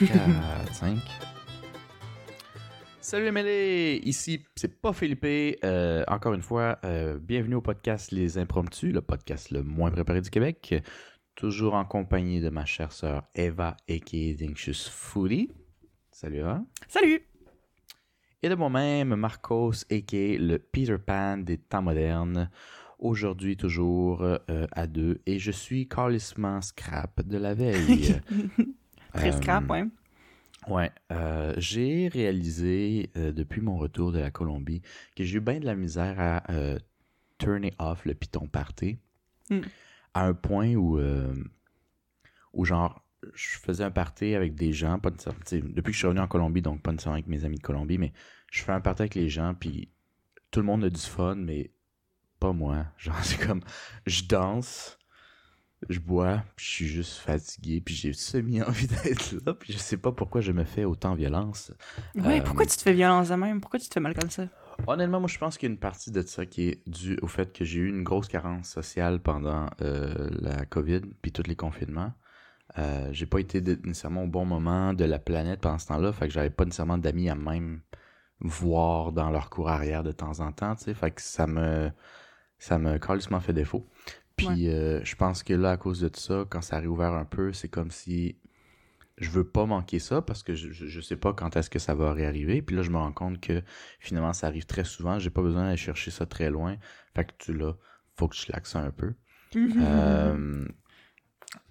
5, 4, 5. Salut les ici c'est pas Philippe. Euh, encore une fois, euh, bienvenue au podcast Les Impromptus, le podcast le moins préparé du Québec. Toujours en compagnie de ma chère sœur Eva, a.k.a. Dinkshious Foodie. Salut Eva. Salut! Et de moi-même, Marcos, a.k.a. le Peter Pan des temps modernes. Aujourd'hui, toujours euh, à deux. Et je suis carlissement scrap de la veille. Très Euh, scrap, ouais. Ouais, euh, j'ai réalisé euh, depuis mon retour de la Colombie que j'ai eu bien de la misère à euh, turner off le Python Party Hmm. à un point où, euh, où genre, je faisais un party avec des gens, pas sais, depuis que je suis revenu en Colombie, donc pas nécessairement avec mes amis de Colombie, mais je fais un party avec les gens, puis tout le monde a du fun, mais pas moi. Genre, c'est comme, je danse, je bois, puis je suis juste fatigué, puis j'ai semi envie d'être là, puis je sais pas pourquoi je me fais autant violence. Ouais, euh, pourquoi tu te fais violence de même? Pourquoi tu te fais mal comme ça? Honnêtement, moi, je pense qu'il y a une partie de ça qui est due au fait que j'ai eu une grosse carence sociale pendant euh, la COVID puis tous les confinements. Euh, j'ai pas été nécessairement au bon moment de la planète pendant ce temps-là, fait que j'avais pas nécessairement d'amis à même voir dans leur cours arrière de temps en temps, tu sais, fait que ça me ça me carrément fait défaut. Puis euh, je pense que là, à cause de tout ça, quand ça a réouvert un peu, c'est comme si je veux pas manquer ça parce que je, je, sais pas quand est-ce que ça va réarriver. Puis là, je me rends compte que finalement, ça arrive très souvent. J'ai pas besoin d'aller chercher ça très loin. Fait que tu là, faut que je laxe ça un peu. Euh,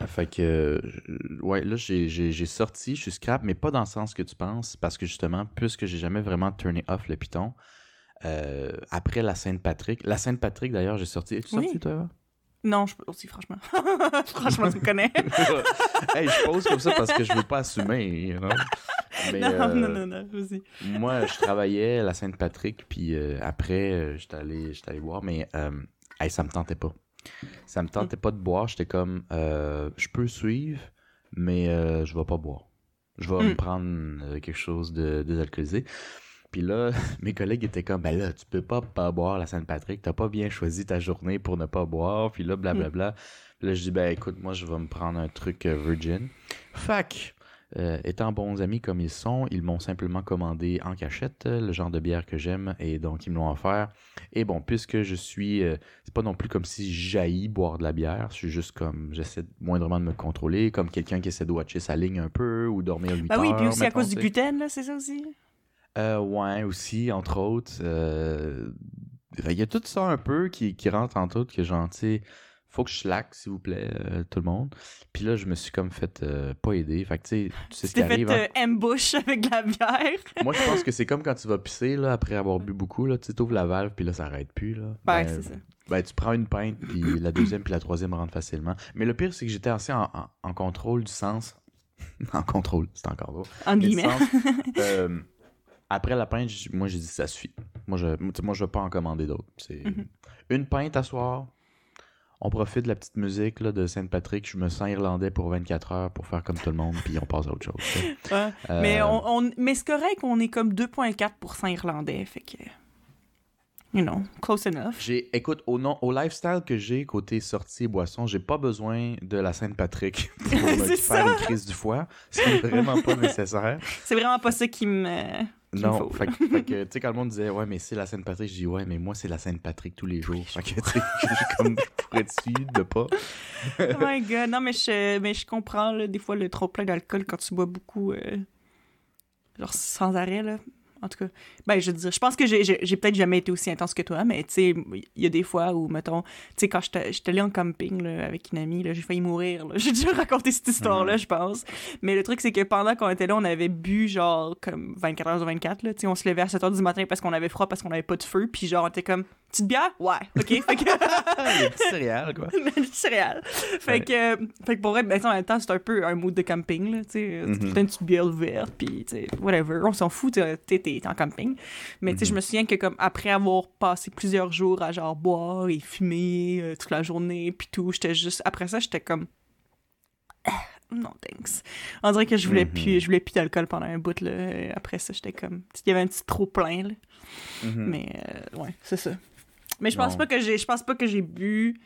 fait que, je- ouais, là, j'ai- sorti, je suis scrap, mais pas dans le sens que tu penses, parce que justement, puisque j'ai jamais vraiment turné off le Python, euh, après la Sainte-Patrick, la Sainte-Patrick d'ailleurs, j'ai sorti. Es-tu Oui. sorti, toi? Non, je peux aussi, franchement. franchement, tu me connais. hey, je pose comme ça parce que je veux pas assumer, you know? Mais, non, euh, non, non, non, vas-y. Moi, je travaillais à la Sainte-Patrick, puis euh, après, euh, j'étais allé, boire, mais euh, hey, ça me tentait pas. Ça me tentait pas de boire. J'étais comme, je peux suivre, mais je vais pas boire. Je vais Mm. me prendre quelque chose de désalcoolisé. Puis là, mes collègues étaient comme, ben là, tu peux pas pas boire la Sainte-Patrick, t'as pas bien choisi ta journée pour ne pas boire. Puis là, blablabla. Puis Là, je dis, ben écoute, moi, je vais me prendre un truc euh, virgin. Fac, euh, étant bons amis comme ils sont, ils m'ont simplement commandé en cachette euh, le genre de bière que j'aime et donc ils me l'ont offert. Et bon, puisque je suis, euh, c'est pas non plus comme si j'haïs boire de la bière, je suis juste comme, j'essaie moindrement de me contrôler, comme quelqu'un qui essaie de watcher sa ligne un peu ou dormir 8 Bah oui, heures. puis aussi à cause du gluten, là, c'est ça aussi? Euh, ouais, aussi, entre autres. euh, Il y a tout ça un peu qui, qui rentre en tout, que genre, tu faut que je slack, s'il vous plaît, euh, tout le monde. Puis là, je me suis comme fait euh, pas aider. Fait que, tu sais, tu sais Tu ce qui t'es fait arrive. hein. euh, ambush avec de la bière. Moi, je pense que c'est comme quand tu vas pisser, là, après avoir bu beaucoup, là, tu sais, t'ouvres la valve, puis là, ça arrête plus, là. Ouais, Ben, c'est ça. ben, tu prends une pinte, puis la deuxième, puis la troisième rentre facilement. Mais le pire, c'est que j'étais assez en, en- en contrôle du sens. en contrôle, c'est encore drôle. En guillemets. euh, après la pinte, moi, j'ai dit ça suffit. Moi, je moi, je vais pas en commander d'autres. C'est Mhm. une pinte à soir. On profite de la petite musique là, de Saint-Patrick. Je me sens irlandais pour 24 heures pour faire comme tout le monde, puis on passe à autre chose. Ouais. Mais, Euh, on, on- mais c'est correct, on est comme 2,4% irlandais, fait que... You know, close enough. J'ai, écoute, au, nom, au lifestyle que j'ai côté sortie et boisson, j'ai pas besoin de la Sainte-Patrick pour me faire une crise du foie. C'est vraiment pas nécessaire. C'est vraiment pas ça qui me... Non, faut, fait, que- fait que, tu sais, quand le monde disait, ouais, mais c'est la Sainte-Patrick, je dis, ouais, mais moi, c'est la Sainte-Patrick tous les jours. Fait que, tu sais, je- comme, je pourrais te de pas? oh my god, non, mais je, mais je comprends, là, des fois, le trop plein d'alcool quand tu bois beaucoup, euh, genre sans arrêt, là. En tout cas, ben, je veux dire, je pense que j'ai, peut-être jamais été aussi intense que toi, mais tu sais, il y a des fois où, mettons, tu sais, quand j'étais, j'étais allée en camping, là, avec une amie, là, j'ai failli mourir, là. J'ai déjà raconté cette histoire-là, je pense. Mais le truc, c'est que pendant qu'on était là, on avait bu, genre, comme 24 heures sur 24, là. Tu sais, on se levait à 7 heures du matin parce qu'on avait froid, parce qu'on avait pas de feu, puis genre, on était comme, petite bière? Ouais, ok. Fait que. Les petits céréales, quoi. du céréales. Fait, Ouais. que, euh, fait que pour vrai, ben, en même temps, c'est un peu un mood de camping, là, tu sais. C'est peut-être une petite bière ouverte, puis, tu sais, whatever. On s'en fout, t'es t'es- en camping. Mais, tu sais, je me souviens que, comme, après avoir passé plusieurs jours à, genre, boire et fumer euh, toute la journée, puis tout, j'étais juste. Après ça, j'étais comme. Ah, Non, thanks. On dirait que je voulais Mhm. plus, je voulais plus d'alcool pendant un bout, là. Après ça, j'étais comme. Il y avait un petit trop plein, là. Mhm. Mais euh, ouais, c'est ça. Mais je pense pas que j'ai je pense pas que j'ai bu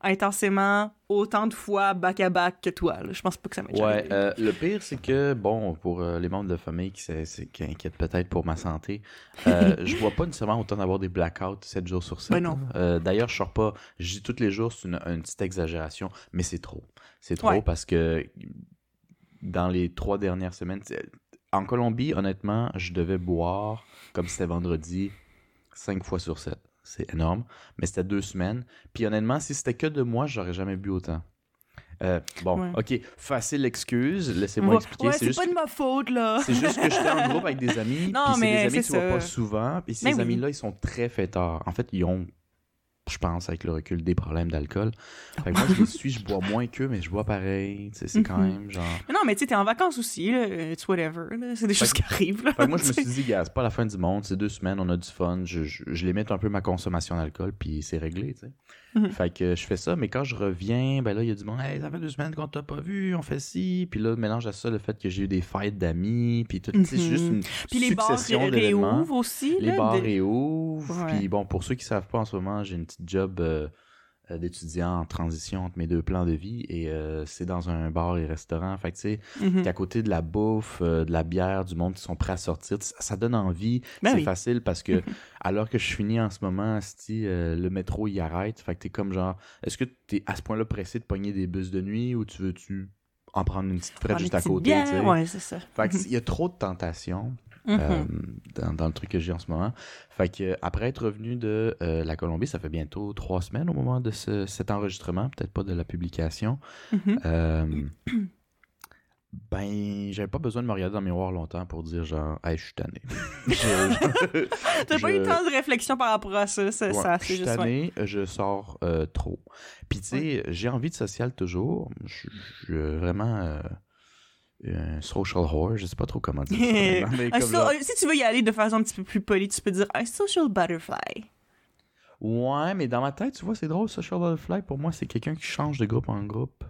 intensément autant de fois back-à-back que toi. là. Je pense pas que ça déjà Ouais, euh, le pire, c'est que, bon, pour euh, les membres de la famille qui, inquiètent peut-être pour ma santé, euh, je vois pas nécessairement autant d'avoir des blackouts 7 jours sur 7. Ben non. Euh, D'ailleurs, je sors pas, je dis tous les jours, c'est une, une petite exagération, mais c'est trop. C'est trop Ouais. parce que dans les trois dernières semaines, en Colombie, honnêtement, je devais boire, comme c'était vendredi, 5 fois sur 7. C'est énorme, mais c'était deux semaines. Puis honnêtement, si c'était que de moi, j'aurais jamais bu autant. Euh, bon, Ouais. ok, facile excuse, laissez-moi Ouais, expliquer. ouais, c'est juste pas de ma faute, là. c'est juste que j'étais en groupe avec des amis, Non, puis c'est des amis que tu vois pas souvent, puis ces oui. amis-là, ils sont très fêtards. En fait, ils ont, je pense, avec le recul, des problèmes d'alcool. Fait que moi, je les suis, je bois moins qu'eux, mais je bois pareil. C'est quand Mhm. même genre... Mais non, mais tu sais, t'es en vacances aussi, là. It's whatever. C'est des choses qui arrivent, là. Fait que moi, je me suis dit, gars, c'est pas la fin du monde, c'est deux semaines, on a du fun, je, je, je limite un peu ma consommation d'alcool, puis c'est réglé, tu sais. Mhm. Fait que je fais ça, mais quand je reviens, ben là, il y a du monde, hey, ça fait deux semaines qu'on t'a pas vu, on fait ci, puis là, mélange à ça le fait que j'ai eu des fêtes d'amis, puis tout, c'est Mhm. juste une Puis les bars réouvrent aussi, Les là. bars de- réouvrent. Ouais. Puis bon, pour ceux qui savent pas, en ce moment, j'ai une petite job euh, euh, d'étudiant en transition entre mes deux plans de vie et euh, c'est dans un bar et restaurant. Fait que tu sais, Mhm. qu'à côté de la bouffe, euh, de la bière, du monde qui sont prêts à sortir, ça, ça donne envie. Ben c'est oui. facile parce que alors que je finis en ce moment, euh, le métro il arrête. Fait que t'es comme genre, est-ce que t'es à ce point-là pressé de pogner des bus de nuit ou tu veux-tu en prendre une petite frette juste à côté? bière? Ouais, c'est ça. Fait que il y a trop de tentations. Euh, dans, dans le truc que j'ai en ce moment. Fait que après être revenu de euh, la Colombie, ça fait bientôt trois semaines au moment de ce- cet enregistrement, peut-être pas de la publication. Mhm. Euh, ben, j'avais pas besoin de me regarder dans le miroir longtemps pour dire genre, hey, je suis tanné. T'as pas eu tant de réflexion par rapport à ça, ça, Ouais, ça je c'est suis juste... ouais. tanné, je sors euh, trop. Puis tu sais, j'ai envie de social toujours. Je je suis vraiment euh, un social whore, je sais pas trop comment dire ça. Un so- Si tu veux y aller de façon un petit peu plus polie, tu peux dire un social butterfly. Ouais, mais dans ma tête, tu vois, c'est drôle, Social Butterfly, pour moi, c'est quelqu'un qui change de groupe en groupe.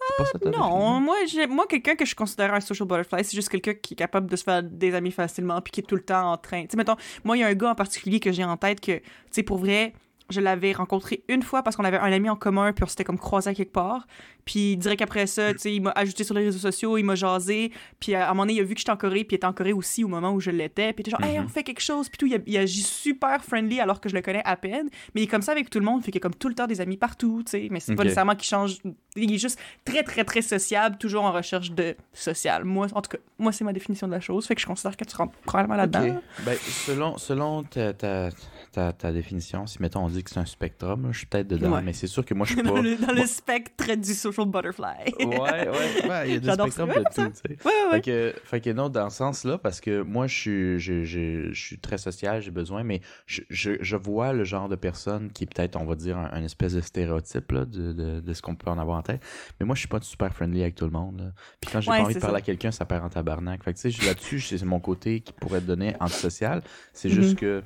C'est pas ça ta Non, moi, moi quelqu'un que je considère un social butterfly, c'est juste quelqu'un qui est capable de se faire des amis facilement puis qui est tout le temps en train. Tu sais, mettons, moi, il y a un gars en particulier que j'ai en tête que, tu sais, pour vrai, je l'avais rencontré une fois parce qu'on avait un ami en commun puis on s'était comme croisé à quelque part. Puis direct après ça, tu sais, il m'a ajouté sur les réseaux sociaux, il m'a jasé. Puis à un moment donné, il a vu que j'étais en Corée puis il était en Corée aussi au moment où je l'étais. Puis il était genre, hey, Mhm. on fait quelque chose. Puis tout, il, a- il agit super friendly alors que je le connais à peine. Mais il est comme ça avec tout le monde, fait qu'il y a comme tout le temps des amis partout, tu sais. Mais c'est pas Ok. nécessairement qu'il change. Il est juste très, très, très sociable, toujours en recherche de social. Moi, en tout cas, moi, c'est ma définition de la chose. Fait que je considère que tu rentres probablement là-dedans. Ben, selon, selon ta, ta, ta, ta définition, si mettons on dit que c'est un spectrum, là, je suis peut-être dedans, Ouais. mais c'est sûr que moi je suis pas. dans le, dans le Moi- spectre du social butterfly. Ouais, ouais, ouais, il y a des spectrums de tout, tu sais. ouais, ouais. Fait que, fait que non, dans ce sens-là, parce que moi, je suis, je, je- je suis très social, j'ai besoin, mais je, je, je vois le genre de personne qui est peut-être, on va dire, un, un espèce de stéréotype là, de, de, de ce qu'on peut en avoir en tête. Mais moi, je suis pas super friendly avec tout le monde. là. Puis quand j'ai Ouais, pas envie de parler ça. à quelqu'un, ça perd en tabarnak. Fait que tu sais, là-dessus, c'est mon côté qui pourrait te donner antisocial. C'est juste que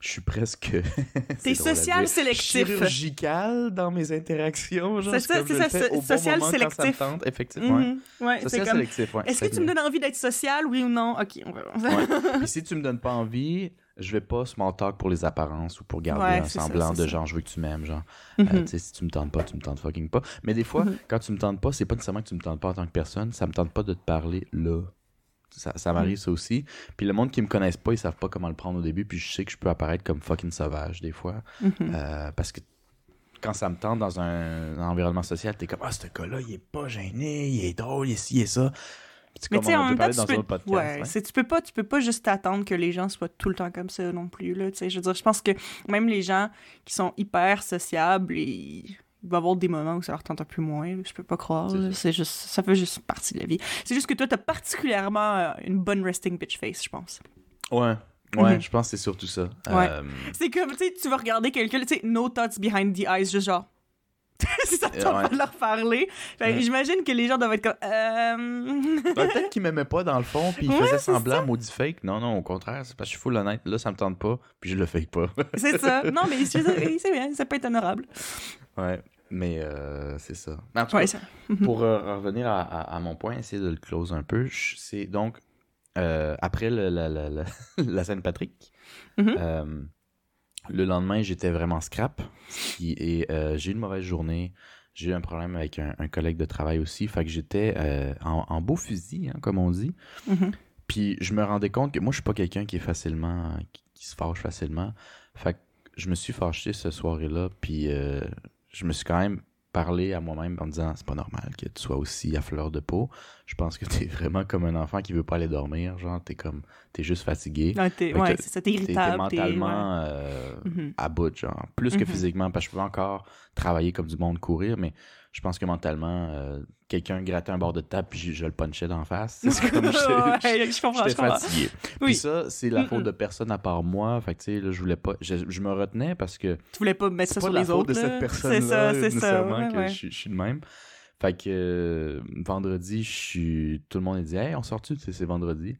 je suis presque. T'es social sélectif. Chirurgical dans mes interactions. C'est ça, c'est ça, bon social me sélectif. tente, effectivement. Mhm. Ouais, c'est Social sélectif, ouais. Est-ce que tu me donnes envie d'être social, oui ou non? Ok, on verra. Ouais. Si tu me donnes pas envie, je vais pas small talk pour les apparences ou pour garder un ça, semblant de genre je veux que tu m'aimes, genre. Mhm. Euh, tu sais, si tu me tentes pas, tu me tentes fucking pas. Mais des fois, Mhm. quand tu me tentes pas, c'est pas nécessairement que tu me tentes pas en tant que personne, ça me tente pas de te parler là. Ça, ça m'arrive ça aussi. Puis le monde qui me connaissent pas, ils savent pas comment le prendre au début. Puis je sais que je peux apparaître comme fucking sauvage des fois. Mhm. Euh, parce que quand ça me tente dans un, un environnement social, t'es comme Ah, ce gars-là, il est pas gêné, il est drôle, il est ci et ça. Puis Mais tu sais, on en même temps, tu peux... podcast. ouais, ouais. c'est- tu peux pas, tu peux pas juste attendre que les gens soient tout le temps comme ça non plus là. Tu sais, je veux dire, je pense que même les gens qui sont hyper sociables, ils- il va y avoir des moments où ça leur tente un peu moins. là, Je peux pas croire. C'est juste, ça fait juste partie de la vie. C'est juste que toi, t'as particulièrement euh, une bonne resting bitch face, je pense. Ouais, ouais, Mhm. je pense que c'est surtout ça. Ouais. Euh, C'est comme, tu sais, tu vas regarder quelqu'un, tu sais, no thoughts behind the eyes, juste genre. si ça te tente ouais. de leur parler. Ouais. J'imagine que les gens doivent être comme. Euh... ben, Peut-être qu'il m'aimait pas dans le fond, puis il Ouais, faisait c'est semblant, maudit fake. Non, non, au contraire, c'est parce que je suis full honnête. Là, ça me tente pas, puis je le fake pas. c'est ça. Non, mais c'est bien, ça peut être honorable. ouais, mais euh, c'est ça. En tout cas, ça. pour euh, revenir à, à- à mon point, essayer de le close un peu, c'est donc euh, après le- la, la, la, la Saint-Patrick, Mhm. euh, Le lendemain, j'étais vraiment scrap. Est, euh, j'ai eu une mauvaise journée. J'ai eu un problème avec un, un collègue de travail aussi. Fait que j'étais euh, en, en beau fusil, hein, comme on dit. Mhm. Puis je me rendais compte que moi, je suis pas quelqu'un qui est facilement. qui, qui se fâche facilement. Fait que je me suis fâché ce soir-là. Puis euh, je me suis quand même parlé à moi-même en me disant c'est pas normal que tu sois aussi à fleur de peau. Je pense que t'es vraiment comme un enfant qui veut pas aller dormir. Genre, t'es comme. T'es juste fatigué. Ouais, t'es- Fait ouais, c'est ça, t'es t'es irritable. t'es- mentalement euh. Mhm. à bout, genre. Plus que Mhm. physiquement, parce que je peux encore travailler comme du monde, courir, mais je pense que mentalement, euh, quelqu'un grattait un bord de table puis je, je le punchais d'en face. C'est comme j'étais- fatigué. Oui. Puis ça, c'est la faute de personne à part moi. Fait que, tu sais, là, je voulais pas. Je, je me retenais parce que Tu voulais pas mettre ça pas sur la les faute autres. de cette personne-là. C'est ça, c'est ça. ouais, que ouais. Je, je suis de même. Fait que euh, vendredi, je suis. Tout le monde a dit Hey, on sort-tu? C'est vendredi.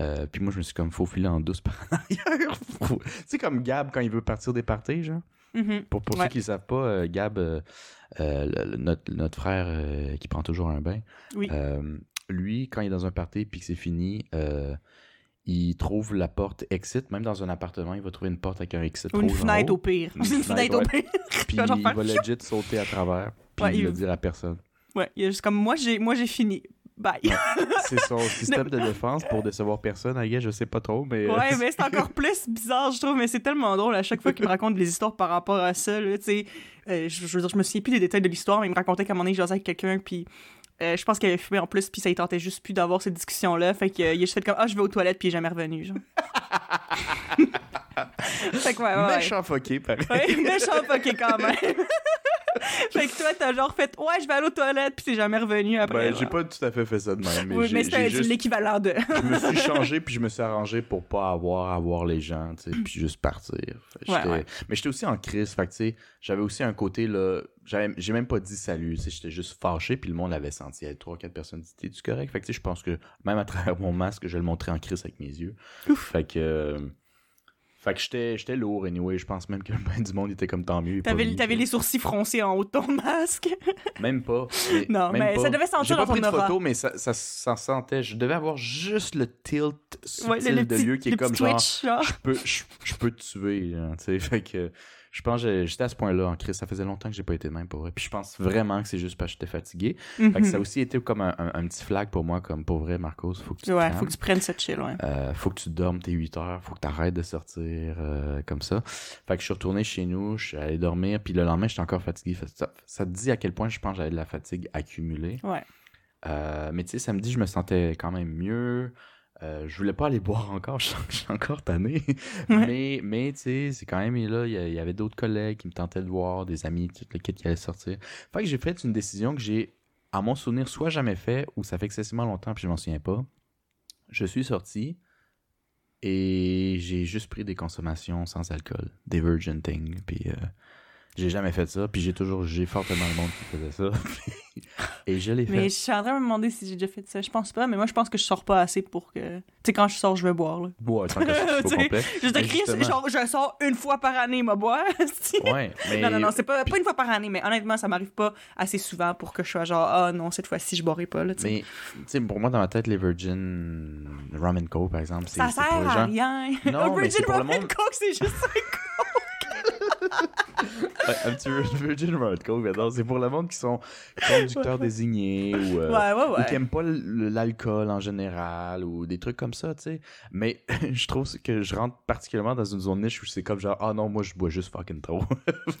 Euh, puis moi, je me suis comme faufilé en douce par en arrière. Faut- tu sais, comme Gab quand il veut partir des parties, genre. Mhm. Pour, pour Ouais. ceux qui ne savent pas, euh, Gab, euh, euh, le- notre, notre frère qui prend toujours un bain, Oui. lui, quand il est dans un party puis que c'est fini, il trouve la porte exit. Même dans un appartement, il va trouver une porte avec un exit Ou une fenêtre au pire. Une Une fenêtre au pire. Puis va il va legit sauter à travers. Puis Ouais, il le dire à personne. Ouais, il est juste comme moi, j'ai moi j'ai fini. Bye. Ouais. C'est son système de défense pour décevoir personne. I guess, je sais pas trop, mais. euh, Ouais, mais c'est encore plus bizarre, je trouve, mais c'est tellement drôle à chaque fois qu'il me raconte des histoires par rapport à ça, là, tu sais. Euh, je, je veux dire, je me souviens plus des détails de l'histoire, mais il me racontait qu'à un moment donné, il jasait avec quelqu'un, puis euh, je pense qu'il avait fumé en plus, puis ça, il tentait juste plus d'avoir cette discussion-là, fait qu'il a juste fait comme « Ah, je vais aux toilettes, puis il est jamais revenu, genre. » Fait que ouais, ouais, ouais. Méchant fucké, pareil. Ouais, méchant fucké quand même. fait que toi, t'as genre fait « Ouais, je vais aller aux toilettes, puis t'es jamais revenu après. Ben, j'ai pas tout à fait fait ça de même. Mais Oui, mais c'était juste- l'équivalent de... je me suis changé puis je me suis arrangé pour pas avoir à voir les gens, tu sais, puis juste partir. Ouais, ouais. Mais j'étais aussi en crise, fait que tu sais, j'avais aussi un côté là, j'ai même pas dit salut, tu sais, j'étais juste fâché puis le monde l'avait senti. Il y avait trois quatre personnes qui disaient tu correct, fait que tu sais, je pense que même à travers mon masque, je le montrais en crise avec mes yeux. Fait que euh, fait que j'étais lourd anyway, je pense même que ben du monde était comme tant mieux. T'avais les sourcils froncés en haut de ton masque. même pas. mais- Non, même mais pas. ça devait sentir J'ai dans pas pris ton de aura. photo, mais ça, ça, ça sentait. Je devais avoir juste le tilt subtil Ouais, le, le de lieu qui est comme genre je peux, je, peux te tuer, tu sais. Fait que je pense que j'étais à ce point-là en crise. Ça faisait longtemps que j'ai pas été de même pour vrai. Puis je pense vraiment que c'est juste parce que j'étais fatigué. Fait que ça a Mhm. aussi été comme un, un- un petit flag pour moi, comme pour vrai, Marcos. Faut que tu Ouais, faut que tu prennes cette chill, ouais. Euh, faut que tu dormes tes 8 heures, faut que tu arrêtes de sortir euh, comme ça. Fait que je suis retourné chez nous, je suis allé dormir, puis le lendemain, j'étais encore fatigué. Ça te dit à quel point je pense que j'avais de la fatigue accumulée. Ouais. Euh, mais tu sais, samedi, je me sentais quand même mieux. Euh, je voulais pas aller boire encore, je sens que je suis encore tanné. Ouais. Mais, mais tu sais, c'est quand même là, il y, avait d'autres collègues qui me tentaient de voir, des amis, tout le kit qui allait sortir. Fait que j'ai fait une décision que j'ai, à mon souvenir, soit jamais fait, ou ça fait excessivement longtemps, puis je m'en souviens pas. Je suis sorti et j'ai juste pris des consommations sans alcool, des Virgin Thing, puis euh, j'ai jamais fait ça, puis j'ai toujours jugé fortement le monde qui faisait ça. et je l'ai fait. Mais je suis en train de me demander si j'ai déjà fait ça. Je pense pas, mais moi, je pense que je sors pas assez pour que. Tu sais, quand je sors, je vais boire, là. Ouais, sans que ce soit Tu sais, complet. Je te Mais crie, justement- genre, je sors une fois par année, ma boire. Ouais, mais... Non, non, non, c'est pas, pas une fois par année, mais honnêtement, ça m'arrive pas assez souvent pour que je sois genre, ah non, cette fois-ci, je boirai pas, là. Mais, tu sais, pour moi, dans ma tête, les Virgin Rum and Co, par exemple, c'est Ça c'est sert à rien. Non, c'est Virgin Rum and Coke, c'est juste. Ouais, un petit Virgin Rum and Co, mais non, c'est pour le monde qui sont conducteurs désignés ou, euh, Ouais, ouais, ou ouais. qui aiment pas l'alcool en général ou des trucs comme ça, tu sais. Mais je trouve que je rentre particulièrement dans une zone niche où c'est comme genre, ah non, moi, je bois juste fucking trop.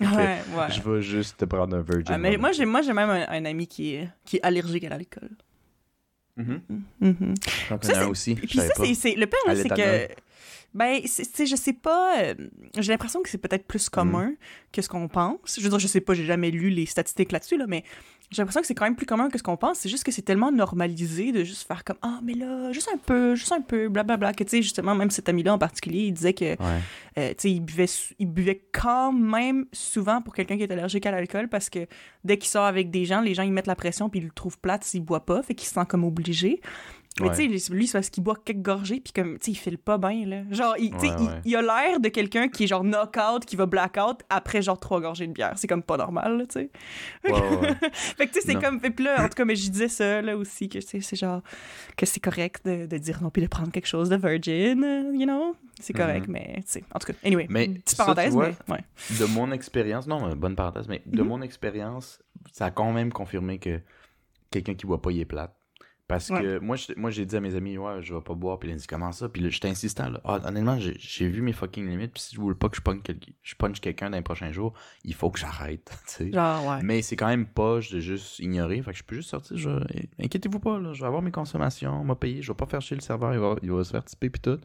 Je vais juste te prendre un Virgin mais moi, j'ai, même un, un ami qui est, qui est allergique à l'alcool. Mhm. Mhm. J'en Ça, connais un aussi, Puis ça, c'est, le pire, c'est que. Ben, c'est, c'est- je sais pas. euh, j'ai l'impression que c'est peut-être plus commun Mm. que ce qu'on pense. Je veux dire, je sais pas, j'ai jamais lu les statistiques là-dessus, là, mais j'ai l'impression que c'est quand même plus commun que ce qu'on pense. C'est juste que c'est tellement normalisé de juste faire comme Ah, mais là, juste un peu, juste un peu, blablabla. Que tu sais, justement, même cet ami-là en particulier, il disait que. Ouais. Euh, tu sais, il buvait, il buvait quand même souvent pour quelqu'un qui est allergique à l'alcool parce que dès qu'il sort avec des gens, les gens ils mettent la pression puis ils le trouvent plate s'il boit pas, fait qu'il se sent comme obligé. Mais Ouais. tu sais, lui, c'est parce qu'il boit quelques gorgées, puis comme, tu sais, il file pas bien, là. Genre, il, tu sais, Ouais, il- a l'air de quelqu'un qui est genre knock-out, qui va black-out après genre trois gorgées de bière. C'est comme pas normal, là, tu sais. Fait que tu sais, c'est comme. Et puis là, en tout cas, mais je disais ça, là aussi, que tu sais, c'est genre. que c'est correct de, de dire non, puis de prendre quelque chose de virgin, euh, you know? C'est correct, mais tu sais. En tout cas, anyway. Mais petite parenthèse, vois, mais. Ouais. de mon expérience, non, euh, bonne parenthèse, mais de Mhm. mon expérience, ça a quand même confirmé que quelqu'un qui boit pas, il est plate. Parce que moi, je- moi, j'ai dit à mes amis, ouais, je vais pas boire, puis ils ont dit, comment ça? Puis là, j'étais insistant, là. Ah, honnêtement, j'ai j'ai vu mes fucking limites, puis si je voulais pas que je punch, quel- je punch quelqu'un dans les prochains jours, il faut que j'arrête. Genre, ouais. Mais c'est quand même poche de juste ignorer. Fait que je peux juste sortir. Je... Inquiétez-vous pas, là. Je vais avoir mes consommations, on m'a payé. Je vais pas faire chier le serveur. Il va, il va se faire tiper puis tout.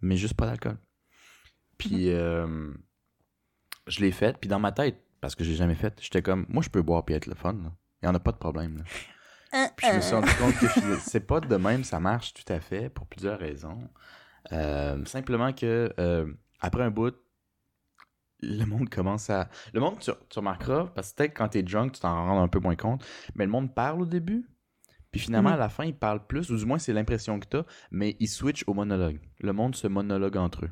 Mais juste pas d'alcool. Puis euh, je l'ai fait. Puis dans ma tête, parce que j'ai jamais fait, j'étais comme, moi je peux boire puis être le fun. là. Il y en a pas de problème. là. Puis je me suis rendu compte que c'est pas de même, ça marche tout à fait pour plusieurs raisons. Euh, simplement que euh, après un bout, le monde commence à. Le monde, tu, tu remarqueras, parce que peut-être quand t'es drunk, tu t'en rends un peu moins compte, mais le monde parle au début, puis finalement Mhm. à la fin, il parle plus, ou du moins c'est l'impression que t'as, mais il switch au monologue. Le monde se monologue entre eux.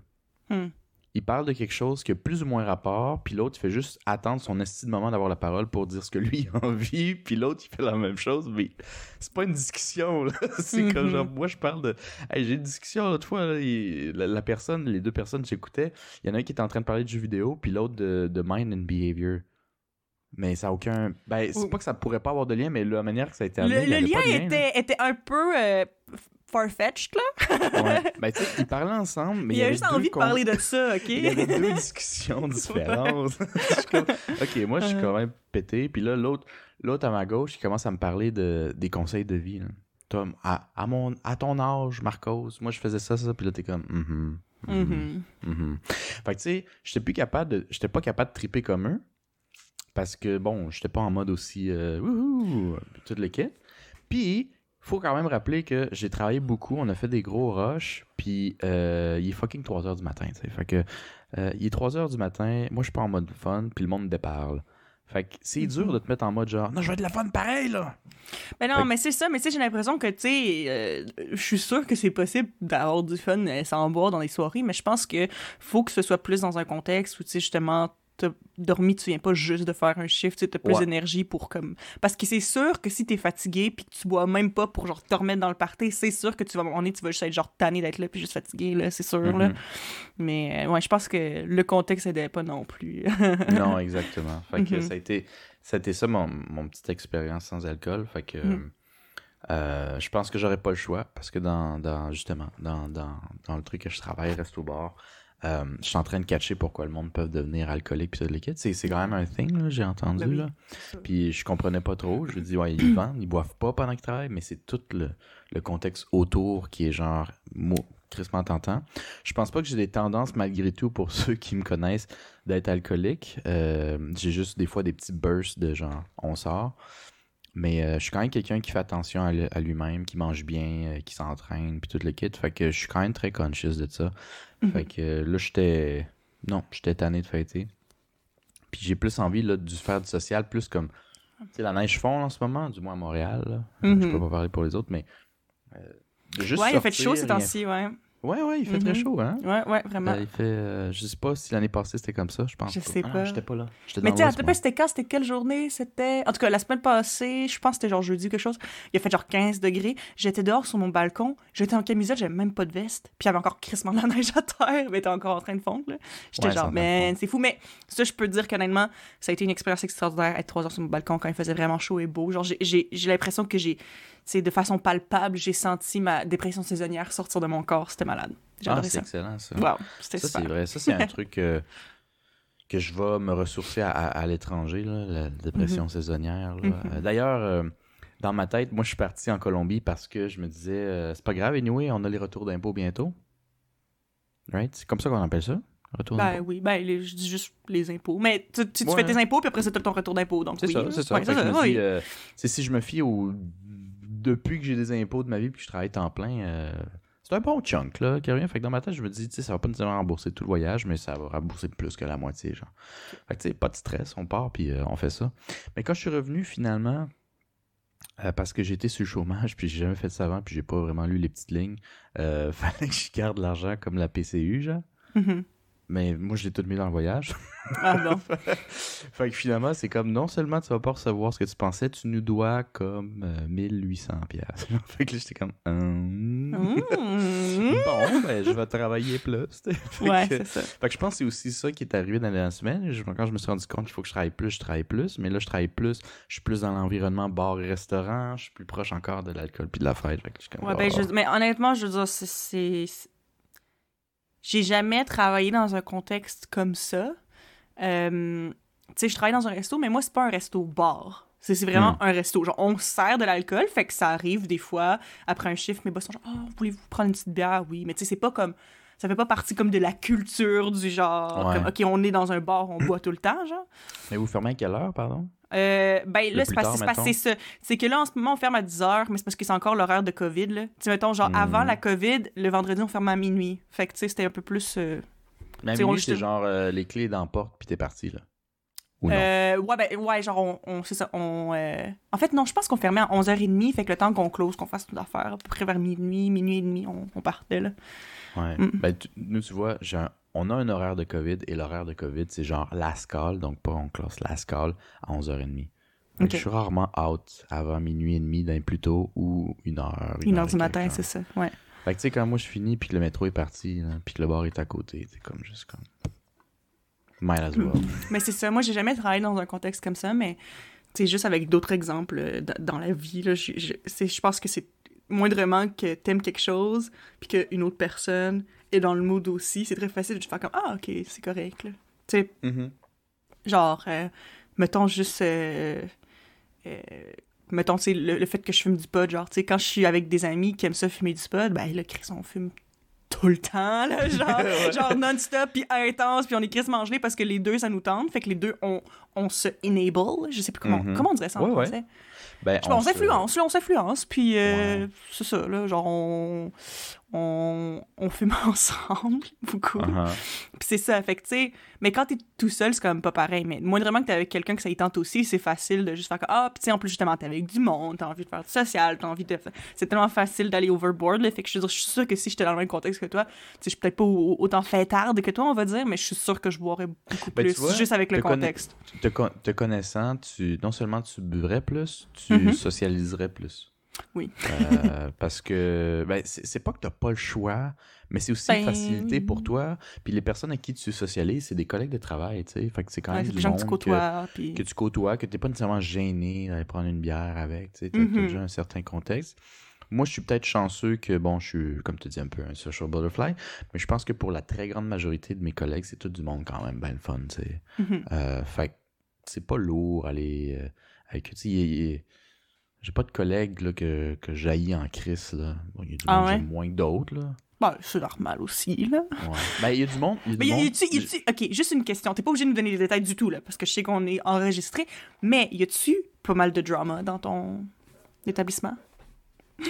Hmm. Il parle de quelque chose qui a plus ou moins rapport, puis l'autre fait juste attendre son esti de moment d'avoir la parole pour dire ce que lui a envie, puis l'autre il fait la même chose, mais c'est pas une discussion, c'est comme Mhm. genre, moi je parle de. Hey, j'ai une discussion l'autre fois, là, il- la, la personne, les deux personnes j'écoutais, il y en a un qui était en train de parler de jeux vidéo, puis l'autre de, de mind and behavior. Mais ça a aucun. Ben, c'est pas que ça pourrait pas avoir de lien, mais la manière que ça a été Le, amené. le avait lien là. était, était un peu euh, farfetched, là. Ouais. Ben, tu sais, ils parlaient ensemble, mais il y a juste envie de con- parler de ça, OK? Il y avait deux discussions différentes. Comme, ok, moi, je suis quand même pété. Puis là, l'autre, l'autre à ma gauche, il commence à me parler de, des conseils de vie. là. Tom, à, à, mon, à ton âge, Marcos, moi, je faisais ça, ça. Puis là, t'es comme, mhm, mhm, Mhm. mhm. Fait que, tu sais, j'étais plus capable de, j'étais pas capable de triper comme eux. Parce que, bon, j'étais pas en mode aussi, euh, wouhou, toute le kit. Puis, faut quand même rappeler que j'ai travaillé beaucoup, on a fait des gros rushs, puis euh, il est fucking 3 heures du matin, tu sais. Fait que, euh, il est 3 heures du matin, moi je suis pas en mode fun, puis le monde me déparle. Fait que c'est dur de te mettre en mode genre, non, je veux de la fun pareil, là. Mais non, Fait que- mais c'est ça. Mais tu sais, j'ai l'impression que, tu sais, euh, je suis sûre que c'est possible d'avoir du fun sans boire dans des soirées, mais je pense que faut que ce soit plus dans un contexte où, tu sais, justement, t'as dormi, tu viens pas juste de faire un shift, tu t'as plus Ouais. d'énergie pour comme... Parce que c'est sûr que si t'es fatigué puis que tu bois même pas pour, genre, te remettre dans le party, c'est sûr que tu vas, donné, tu vas juste être, genre, tanné d'être là puis juste fatigué, là, c'est sûr, là. Mhm. Mais, euh, ouais, je pense que le contexte aidait pas non plus. non, exactement. Fait que Mhm. ça a été, ça a été ça mon, mon petite expérience sans alcool. Fait que Mhm. euh, je pense que j'aurais pas le choix parce que dans, dans justement, dans, dans, dans le truc que je travaille, reste au bar, euh, je suis en train de catcher pourquoi le monde peut devenir alcoolique puis le liquide. C'est, c'est quand même un thing, là, j'ai entendu. Ben oui, là. Puis je comprenais pas trop. Je me dis, ouais, ils vendent, ils boivent pas pendant qu'ils travaillent, mais c'est tout le, le contexte autour qui est genre, mo- crissement tentant. Je pense pas que j'ai des tendances, malgré tout, pour ceux qui me connaissent, d'être alcoolique. Euh, j'ai juste des fois des petits bursts de genre, on sort. Mais euh, je suis quand même quelqu'un qui fait attention à, lui-même, qui mange bien, euh, qui s'entraîne, puis tout le kit. Fait que je suis quand même très conscious de ça. Mhm. Fait que euh, là, j'étais. Non, j'étais tanné de fêter. Puis j'ai plus envie là, de faire du social, plus comme. Tu sais, la neige fond en ce moment, du moins à Montréal. là. Euh, Mhm. Je peux pas parler pour les autres, mais. juste ouais, il a fait chaud ces temps-ci, ouais. Ouais, ouais, il fait très Mhm. chaud, hein. Ouais, ouais, vraiment. Euh, il fait. euh, je sais pas si l'année passée c'était comme ça, je pense. Je sais Ah pas. J'étais pas là. Mais tu sais, moi. c'était quand? C'était quelle journée? C'était? En tout cas, la semaine passée, je pense que c'était genre jeudi ou quelque chose. Il a fait genre 15 degrés. J'étais dehors sur mon balcon. J'étais en camisette, j'avais même pas de veste. Puis il y avait encore crissement de la neige à terre. Mais était encore en train de fondre, là. J'étais Ouais, genre, man, c'est fou. Mais ça, je peux te dire qu'honnêtement, ça a été une expérience extraordinaire être trois heures sur mon balcon quand il faisait vraiment chaud et beau. Genre, j'ai- j'ai j'ai l'impression que j'ai. C'est de façon palpable, j'ai senti ma dépression saisonnière sortir de mon corps. C'était malade. Ah, c'est excellent ça. Wow, c'était Ça, c'est vrai. Ça, c'est un truc euh, que je vais me ressourcer à, à- à l'étranger, là, la dépression Mhm. saisonnière. là. Euh, D'ailleurs, euh, dans ma tête, moi, je suis parti en Colombie parce que je me disais, euh, c'est pas grave, anyway, on a les retours d'impôts bientôt. Right? C'est comme ça qu'on appelle ça? Retour Ben oui, ben les- je dis juste les impôts. Mais tu, tu, tu Ouais. fais tes impôts, puis après t'as ton retour d'impôt. Donc C'est oui, ça, c'est ça. Ouais, oui. euh, c'est si je me fie au. Depuis que j'ai des impôts de ma vie puis que je travaille temps plein, euh, c'est un bon chunk, là, qui revient. Fait que dans ma tête, je me dis, tu sais, ça va pas nécessairement rembourser tout le voyage, mais ça va rembourser plus que la moitié, genre. Fait que, tu sais, pas de stress, on part puis euh, on fait ça. Mais quand je suis revenu, finalement, Euh, parce que j'étais sur le chômage, puis j'ai jamais fait ça avant, puis j'ai pas vraiment lu les petites lignes. Fallait que je garde l'argent comme la PCU, genre. Mhm. Mais moi, je l'ai tout mis dans le voyage. Ah bon? fait que finalement, c'est comme non seulement tu vas pas recevoir ce que tu pensais, tu nous dois comme euh, 1800 pièces. fait que là, j'étais comme Hum, Mmh. bon, ben je vais travailler plus. Fait Ouais, que- c'est ça. fait que je pense que c'est aussi ça qui est arrivé dans la semaine. Je- Quand je me suis rendu compte qu'il faut que je travaille plus, je travaille plus. Mais là, je travaille plus. Je suis plus dans l'environnement bar et restaurant. Je suis plus proche encore de l'alcool puis de la fête. Fait que je suis comme, Ouais, ben, oh. je- mais honnêtement, je veux dire, c'est- J'ai jamais travaillé dans un contexte comme ça. Euh, tu sais, je travaille dans un resto, mais moi, c'est pas un resto-bar. C'est c'est vraiment Hmm. un resto. Genre, on sert de l'alcool, fait que ça arrive des fois, après un chiffre, mes boss sont genre, oh, voulez-vous prendre une petite bière? Oui, mais tu sais, c'est pas comme. Ça fait pas partie comme de la culture du genre. Ouais. comme, ok, on est dans un bar, on boit tout le temps, genre. Mais vous fermez à quelle heure, pardon? Euh, ben là, c'est parce que ça. C'est que là, en ce moment, on ferme à 10 h, mais c'est parce que c'est encore l'horaire de COVID, là. Tu sais, mettons, genre, Hmm. avant la COVID, le vendredi, on fermait à minuit. Fait que, tu sais, c'était un peu plus... euh, Mais à minuit, jetait- genre euh, les clés dans la porte puis t'es parti, là. Ou non? ouais, ben, ouais, genre, on... on- c'est ça, on... En fait, non, je pense qu'on fermait à 11h30, fait que le temps qu'on close, qu'on fasse toute l'affaire, à peu près vers minuit, minuit et demi, on, on partait, là. Ouais. Mm. Ben, tu- nous, tu vois, un- on a un horaire de COVID et l'horaire de COVID, c'est genre la scale, donc pas on classe la scale à 11h30. Fait que Ok. Je suis rarement out avant minuit et demi d'un plus tôt ou une heure. Une heure heure du matin, c'est ça, ouais. Fait que tu sais, quand moi je finis puis que le métro est parti, là, puis que le bar est à côté, c'est comme juste comme. Might as well. Mais c'est ça, moi, j'ai jamais travaillé dans un contexte comme ça, mais c'est juste avec d'autres exemples euh, dans la vie, là, je, je, je pense que c'est moindrement que t'aimes quelque chose, puis qu'une autre personne est dans le mood aussi, c'est très facile de faire comme « Ah, OK, c'est correct, là. » Tu sais, Mhm. genre, euh, mettons juste... euh, euh, mettons, tu le, le fait que je fume du pot, genre, tu sais, quand je suis avec des amis qui aiment ça fumer du pot, ben là, Chris, on fume tout le temps, là, genre, Ouais. genre non-stop, puis intense, puis on est Chris gelé parce que les deux, ça nous tente, fait que les deux, on, on se enable, je sais plus comment, Mhm. comment on dirait ça en Ouais, ouais. Ben, on se- s'influence, là, on s'influence, puis euh, Ouais. c'est ça, là, genre, on, on, on fume ensemble, beaucoup. Uh-huh. Puis c'est ça, fait que tu sais, mais quand t'es tout seul, c'est quand même pas pareil. Mais moindrement que t'es avec quelqu'un que ça y tente aussi, c'est facile de juste faire comme Ah, puis tu sais, en plus, justement, t'es avec du monde, t'as envie de faire du social, t'as envie de. C'est tellement facile d'aller overboard, là. Fait que je veux dire, je suis sûre que si j'étais dans le même contexte que toi, tu sais, je suis peut-être pas au- autant fêtarde que toi, on va dire, mais je suis sûre que je boirais beaucoup Ben, plus, vois, juste avec le contexte. Te, con- te connaissant, tu, non seulement tu buvrais plus, tu Mhm. socialiserais plus. Oui. Euh, parce que ben, c'est pas que t'as pas le choix, mais c'est aussi une Ben- facilité pour toi. Puis les personnes avec qui tu socialises, c'est des collègues de travail, tu sais. Fait que c'est quand Ouais, même c'est du des gens monde que tu que, côtoies, puis. que tu côtoies, que t'es pas nécessairement gêné d'aller prendre une bière avec, tu sais. T'as Mhm. déjà un certain contexte. Moi, je suis peut-être chanceux que, bon, je suis, comme tu dis, un peu un social butterfly, mais je pense que pour la très grande majorité de mes collègues, c'est tout du monde quand même ben le fun, tu sais. Mhm. Euh, fait que c'est pas lourd aller euh, avec tu sais, j'ai pas de collègues là, que, que j'haïs en crise là. Bon, il y a du Ah monde ouais? moins que d'autres là. Ben, c'est normal aussi, là. Ouais. ben il y a du monde, il y a du Mais y a- monde- y a-tu, y a-tu- ok, juste une question. T'es pas obligé de nous donner les détails du tout, là, parce que je sais qu'on est enregistré. Mais y a-tu pas mal de drama dans ton établissement?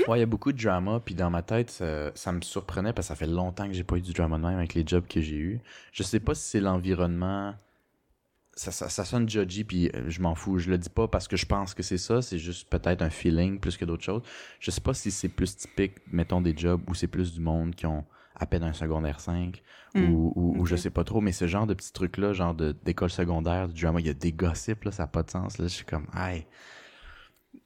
Ouais, il y a beaucoup de drama, puis dans ma tête, ça, ça me surprenait parce que ça fait longtemps que j'ai pas eu du drama de même avec les jobs que j'ai eu. Je sais pas si c'est l'environnement. Ça, ça, ça sonne judgy, puis euh, je m'en fous. Je le dis pas parce que je pense que c'est ça, c'est juste peut-être un feeling plus que d'autres choses. Je sais pas si c'est plus typique, mettons, des jobs où c'est plus du monde qui ont à peine un secondaire 5 Hmm, ou, ou, ou je sais pas trop, mais ce genre de petits trucs-là, genre d'école secondaire, du drama, il y a des gossips, là, ça n'a pas de sens. Là, je suis comme, aïe.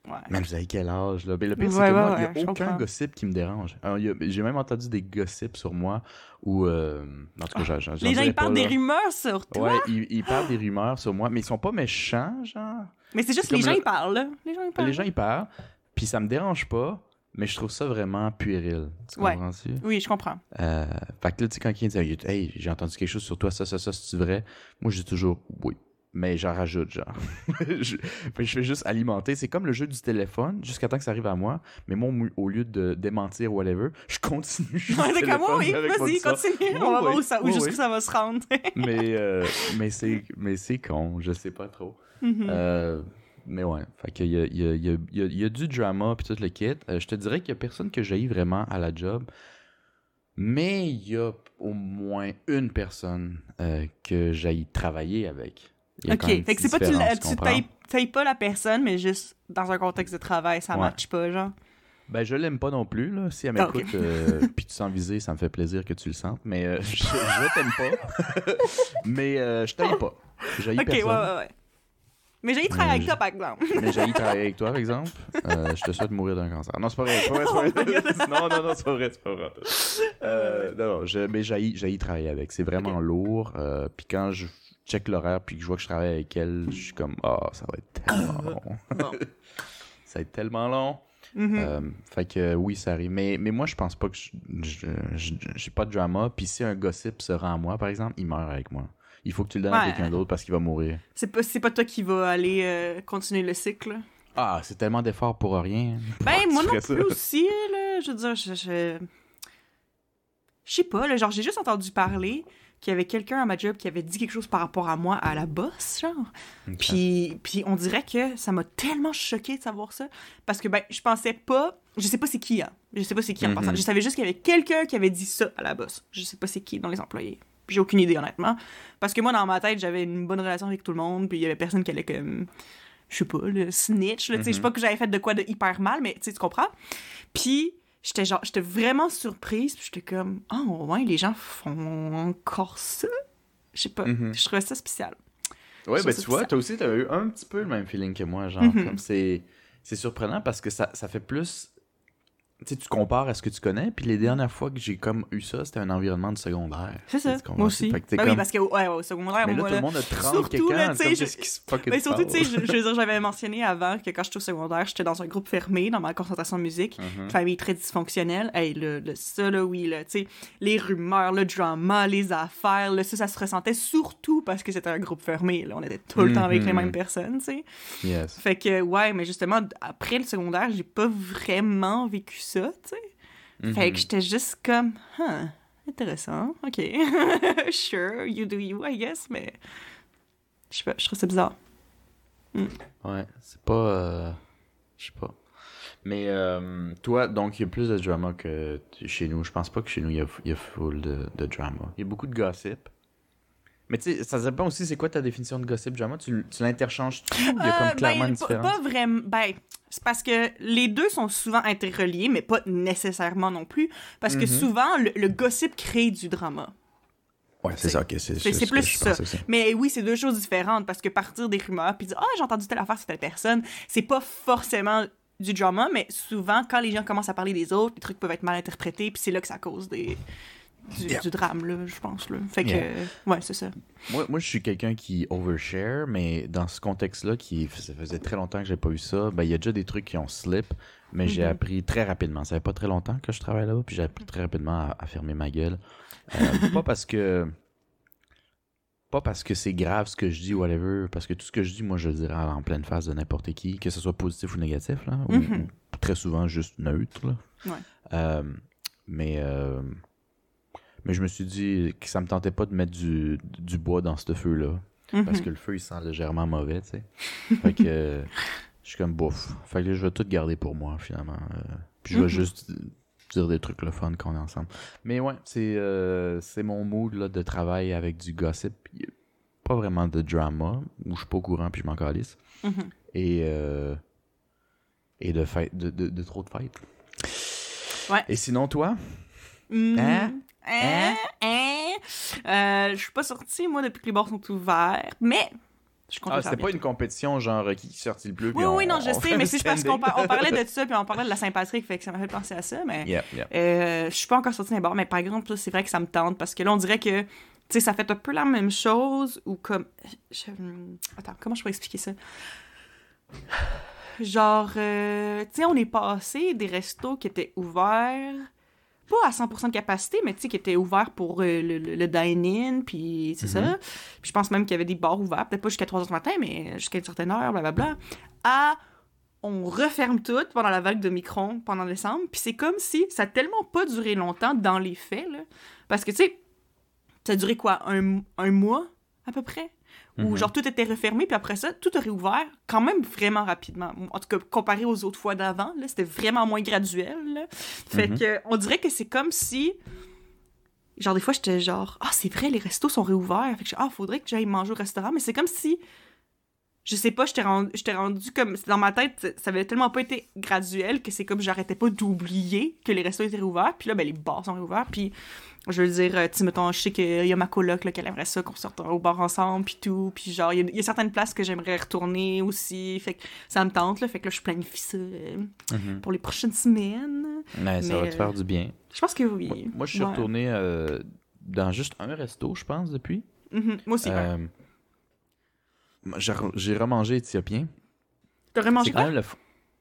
Ouais. Même vous avez quel âge, là? Ben, le pire, c'est Ouais, que ouais, moi, il ouais, n'y je a aucun comprends. gossip qui me dérange. J'ai même entendu des gossips sur moi où. euh, en tout cas, j'en- j'en Les gens, ils parlent des rumeurs sur toi? Ouais, ils, ils parlent des rumeurs sur moi, mais ils sont pas méchants, genre. Mais c'est juste C'est les gens, le- ils parlent, là. Les gens, ils parlent. Les gens, ils parlent, puis ça me dérange pas, mais je trouve ça vraiment puéril. Tu comprends-tu? Oui, je comprends. Euh, fait que là, tu sais, quand quelqu'un dit Hey, j'ai entendu quelque chose sur toi, ça, ça, ça, c'est vrai, moi, je dis toujours oui. Mais j'en rajoute, genre. je, je fais juste alimenter. C'est comme le jeu du téléphone, jusqu'à temps que ça arrive à moi. Mais moi, au- lieu de démentir, whatever, je continue. Ouais, comme, téléphone oui, vas-y, continue. On va voir où, ça, où oui, jusqu'où oui. ça va se rendre. mais euh, mais c'est mais c'est con, je sais pas trop. Mhm. Euh, mais ouais, fait qu'il y a, il y, a, il y, a, il y a- y a du drama puis tout le kit. Euh, je te dirais qu'il y a personne que j'aille vraiment à la job, mais il y a au moins une personne que j'aille travailler avec. Ok, fait que c'est pas tu, tu tailles, tailles pas la personne, mais juste dans un contexte de travail, ça Ouais. matche pas, genre. Ben, je l'aime pas non plus, là. Si elle Ah, m'écoute, euh, puis tu sens visé, ça me fait plaisir que tu le sentes. Mais euh, je, je t'aime pas. mais euh, je t'aime pas. J'ai Ok, ouais, personne. ouais, ouais. Mais j'ai travailler avec toi, par exemple. Mais j'ai travailler avec toi, par exemple. Euh, je te souhaite mourir d'un cancer. Non, c'est pas vrai. C'est pas vrai, c'est pas vrai. non, non, non, c'est pas vrai. C'est pas vrai. Euh, non, non, je, mais j'ai travailler avec. C'est vraiment lourd. Euh, puis quand je check l'horaire puis que je vois que je travaille avec elle, je suis comme, ah, ça va être tellement long. Bon. ça va être tellement long. Euh, fait que oui, ça arrive. Mais, mais moi, je pense pas que j'ai pas de drama. Puis si un gossip se rend à moi, par exemple, il meurt avec moi. Il faut que tu le donnes à quelqu'un d'autre parce qu'il va mourir. C'est pas, pas toi qui va aller euh, continuer le cycle. Ah, c'est tellement d'efforts pour rien. Ben, moi non ça? plus aussi, là. Je veux dire, je. Je, je sais pas, là. Genre, j'ai juste entendu parler qu'il y avait quelqu'un à ma job qui avait dit quelque chose par rapport à moi à la boss, genre. Puis, puis on dirait que ça m'a tellement choqué de savoir ça. Parce que, ben, je pensais pas. Je sais pas c'est qui, hein. Je sais pas c'est qui en Mhm. passant. Je savais juste qu'il y avait quelqu'un qui avait dit ça à la boss. Je sais pas c'est qui dans les employés. J'ai aucune idée, honnêtement. Parce que moi, dans ma tête, j'avais une bonne relation avec tout le monde. Puis il y avait personne qui allait comme. Je sais pas, le snitch, là. Tu sais, je sais Mhm. pas que j'avais fait de quoi de hyper mal, mais tu sais, tu comprends? Puis. J'étais genre, j'étais vraiment surprise, puis j'étais comme, oh ouais, les gens font encore ça? Je sais pas, Mhm. je trouvais ça spécial. Ouais, ben tu vois, toi aussi, t'as eu un petit peu le même feeling que moi, genre. Mhm. comme c'est, c'est surprenant parce que ça, ça fait plus. Tu sais, tu compares à ce que tu connais, puis les dernières fois que j'ai comme eu ça, c'était un environnement de secondaire. C'est ça, moi aussi. Fait que Ben oui, parce que ouais, au secondaire, Mais là, moi, tout le monde a 30 surtout, quelqu'un. je- it surtout, tu sais, je, je veux dire, j'avais mentionné avant que quand j'étais au secondaire, j'étais dans un groupe fermé, dans ma concentration de musique, Mhm. famille très dysfonctionnelle. Hey, le, le, ça, là, oui, là, tu sais, les rumeurs, le drama, les affaires, là, ça, ça se ressentait surtout parce que c'était un groupe fermé, là. On était tout le temps avec les Mhm. mêmes personnes, tu sais. Yes. Fait que, ouais, mais justement, après le secondaire, j'ai pas vraiment vécu ça, tu sais. Fait Mhm. que j'étais juste comme, huh, intéressant, ok. sure, you do you, I guess, mais je sais pas, je trouve ça bizarre. Ouais, c'est pas. euh, Je sais pas. Mais euh, toi, donc, il y a plus de drama que chez nous. Je pense pas que chez nous, il y a, il y a full de, de drama. Il y a beaucoup de gossip. Mais tu sais, ça dépend aussi, c'est quoi ta définition de gossip drama? Tu, tu l'interchanges-tu? Ou il y a Euh, comme clairement ben, une pas- différence Pas vraiment. Ben, c'est parce que les deux sont souvent interreliés, mais pas nécessairement non plus. Parce que Mhm. souvent, le, le gossip crée du drama. Ouais, c'est ça. C'est c'est- que plus ça. Mais oui, c'est deux choses différentes parce que partir des rumeurs puis dire Ah, j'ai entendu telle affaire sur telle personne, c'est pas forcément du drama, mais souvent, quand les gens commencent à parler des autres, les trucs peuvent être mal interprétés, puis c'est là que ça cause des. Du, Yeah. du drame, là, je pense. Là. Fait que, Yeah. euh, ouais, c'est ça. Moi, moi, je suis quelqu'un qui overshare, mais dans ce contexte-là, qui ça faisait très longtemps que j'ai pas eu ça, ben il y a déjà des trucs qui ont slip, mais j'ai Mhm. appris très rapidement. Ça fait pas très longtemps que je travaille là-bas, puis j'ai appris très rapidement à, à fermer ma gueule. Euh, pas parce que pas parce que c'est grave ce que je dis, whatever, parce que tout ce que je dis, moi, je le dirais en pleine face de n'importe qui, que ce soit positif ou négatif, là, ou, Mhm. ou très souvent juste neutre. Là. Ouais. Euh, mais, euh, mais je me suis dit que ça me tentait pas de mettre du, du bois dans ce feu-là. Parce Mhm. que le feu, il sent légèrement mauvais, tu sais. fait que euh, je suis comme bouffe. Fait que je vais tout garder pour moi, finalement. euh, puis je vais Mhm. juste dire des trucs le fun qu'on est ensemble. Mais ouais, c'est euh, c'est mon mood là, de travail avec du gossip. Pas vraiment de drama, où je suis pas au courant puis je m'en calisse. Mhm. Et, euh, et de, fête, de, de, de trop de fêtes. Ouais. Et sinon, toi? Mhm. Hein? Hein? Hein? Euh, je suis pas sortie, moi, depuis que les bars sont ouverts, mais je Ah, c'était pas une compétition genre euh, qui sortit le plus. Oui, on- oui, non, je sais, mais c'est parce qu'on par- on parlait de ça, puis on parlait de la Saint-Patrick, fait que ça m'a fait penser à ça, mais Yep, yep. euh, je suis pas encore sortie d'un bar, mais par exemple, c'est vrai que ça me tente, parce que là, on dirait que, tu sais, ça fait un peu la même chose, ou comme... je- Attends, comment je pourrais expliquer ça? Genre, euh, tu sais, on est passé des restos qui étaient ouverts, pas à 100% de capacité, mais tu sais, qui étaient ouverts pour euh, le, le- le dine-in, puis c'est ça. Puis je pense même qu'il y avait des bars ouverts, peut-être pas jusqu'à 3h du matin, mais jusqu'à une certaine heure, blablabla. À on referme tout pendant la vague de Micron pendant décembre, puis c'est comme si ça a tellement pas duré longtemps dans les faits, là. Parce que, tu sais, ça a duré quoi, un, un mois à peu près? Où Mhm. genre tout était refermé, puis après ça, tout a réouvert quand même vraiment rapidement. En tout cas, comparé aux autres fois d'avant, c'était vraiment moins graduel. là. Fait Mhm. que, on dirait que c'est comme si genre, des fois, j'étais genre, ah, c'est vrai, les restos sont réouverts. Fait que ah, faudrait que j'aille manger au restaurant. Mais c'est comme si, je sais pas, j'étais rendu, j'étais rendu comme, dans ma tête, ça avait tellement pas été graduel que c'est comme j'arrêtais pas d'oublier que les restos étaient réouverts. Puis là, ben, les bars sont réouverts. Puis je veux dire, euh, tu sais, mettons, je sais qu'il y a ma coloc, là, qu'elle aimerait ça, qu'on sorte au bar ensemble, puis tout. Puis genre, il y, a certaines places que j'aimerais retourner aussi. Fait que ça me tente, là. Fait que là, je planifie ça euh, Mhm. pour les prochaines semaines. Ouais, ça va Mais, te faire euh, du bien. Je pense que oui. Moi, moi, je suis Ouais. retourné euh, dans juste un resto, je pense, depuis. Mhm. Moi aussi. ouais. J'ai re- J'ai remangé éthiopien. T'aurais C'est mangé quand quoi? même le f-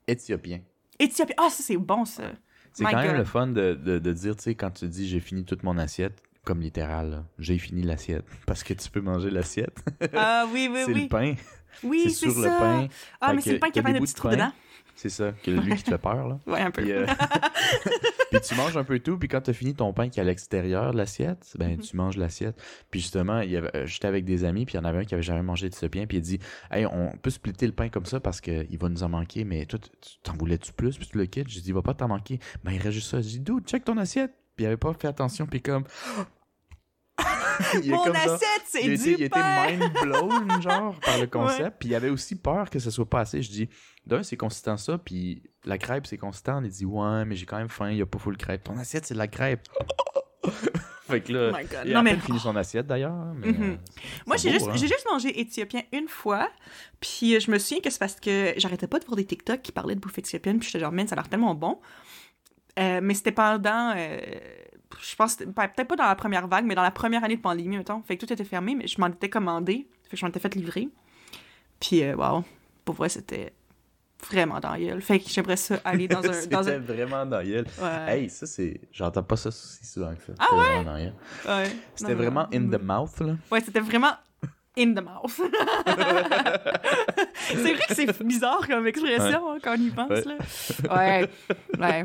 éthiopien. Éthiopie. Ah, ça, c'est bon, ça. C'est quand même le fun de, de, de dire, tu sais, quand tu dis j'ai fini toute mon assiette, comme littéral, j'ai fini l'assiette. Parce que tu peux manger l'assiette. Ah, oui, oui, c'est oui. le pain. Oui, c'est c'est ça. le pain. Ah, Fait mais c'est le pain qui t'as a plein de petits trous dedans. C'est ça, que lui qui te fait peur, là. Ouais, un peu. Puis, euh, puis tu manges un peu tout, puis quand t'as fini ton pain qui est à l'extérieur de l'assiette, ben Mhm. tu manges l'assiette. Puis justement, il y avait, euh, j'étais avec des amis, puis il y en avait un qui avait jamais mangé de ce pain, puis il dit Hey, on peut splitter le pain comme ça parce qu'il va nous en manquer, mais toi, t'en voulais-tu plus, puis tu le quittes J'ai dit Il va pas t'en manquer. Ben il reste juste ça. J'ai dit Dude, check ton assiette. Puis il avait pas fait attention, puis comme. Il Mon assiette, c'est du été, il pain! mind blown, genre, par le concept. Puis il avait aussi peur que ce soit pas assez. Je dis, d'un, c'est consistant ça, puis la crêpe, c'est consistant. Il dit, ouais, mais j'ai quand même faim, il y a pas full crêpe. Ton assiette, c'est de la crêpe. fait que là, Oh my God. il a Non, mais- fini son assiette d'ailleurs. Mhm. euh, Moi, j'ai juste, hein. j'ai juste mangé éthiopien une fois, puis je me souviens que c'est parce que j'arrêtais pas de voir des TikTok qui parlaient de bouffe éthiopienne, puis j'étais genre, man, ça a l'air tellement bon. Euh, mais c'était pendant, euh, je pense, que c'était- ben, peut-être pas dans la première vague, mais dans la première année de pandémie, mettons. Fait que tout était fermé, mais je m'en étais commandé, fait que je m'en étais fait livrer. Puis, euh, wow, pour vrai, c'était vraiment dans la gueule. Fait que j'aimerais ça aller dans un... dans C'était un... vraiment dans la gueule. Ouais. Hey, ça, c'est. J'entends pas ça si souvent que ça. Ah C'était vraiment ouais. C'était vraiment non. in the mouth, là. Ouais, c'était vraiment in the mouth. c'est vrai que c'est bizarre comme expression hein, quand on y pense. Ouais. Là. Ouais. ouais.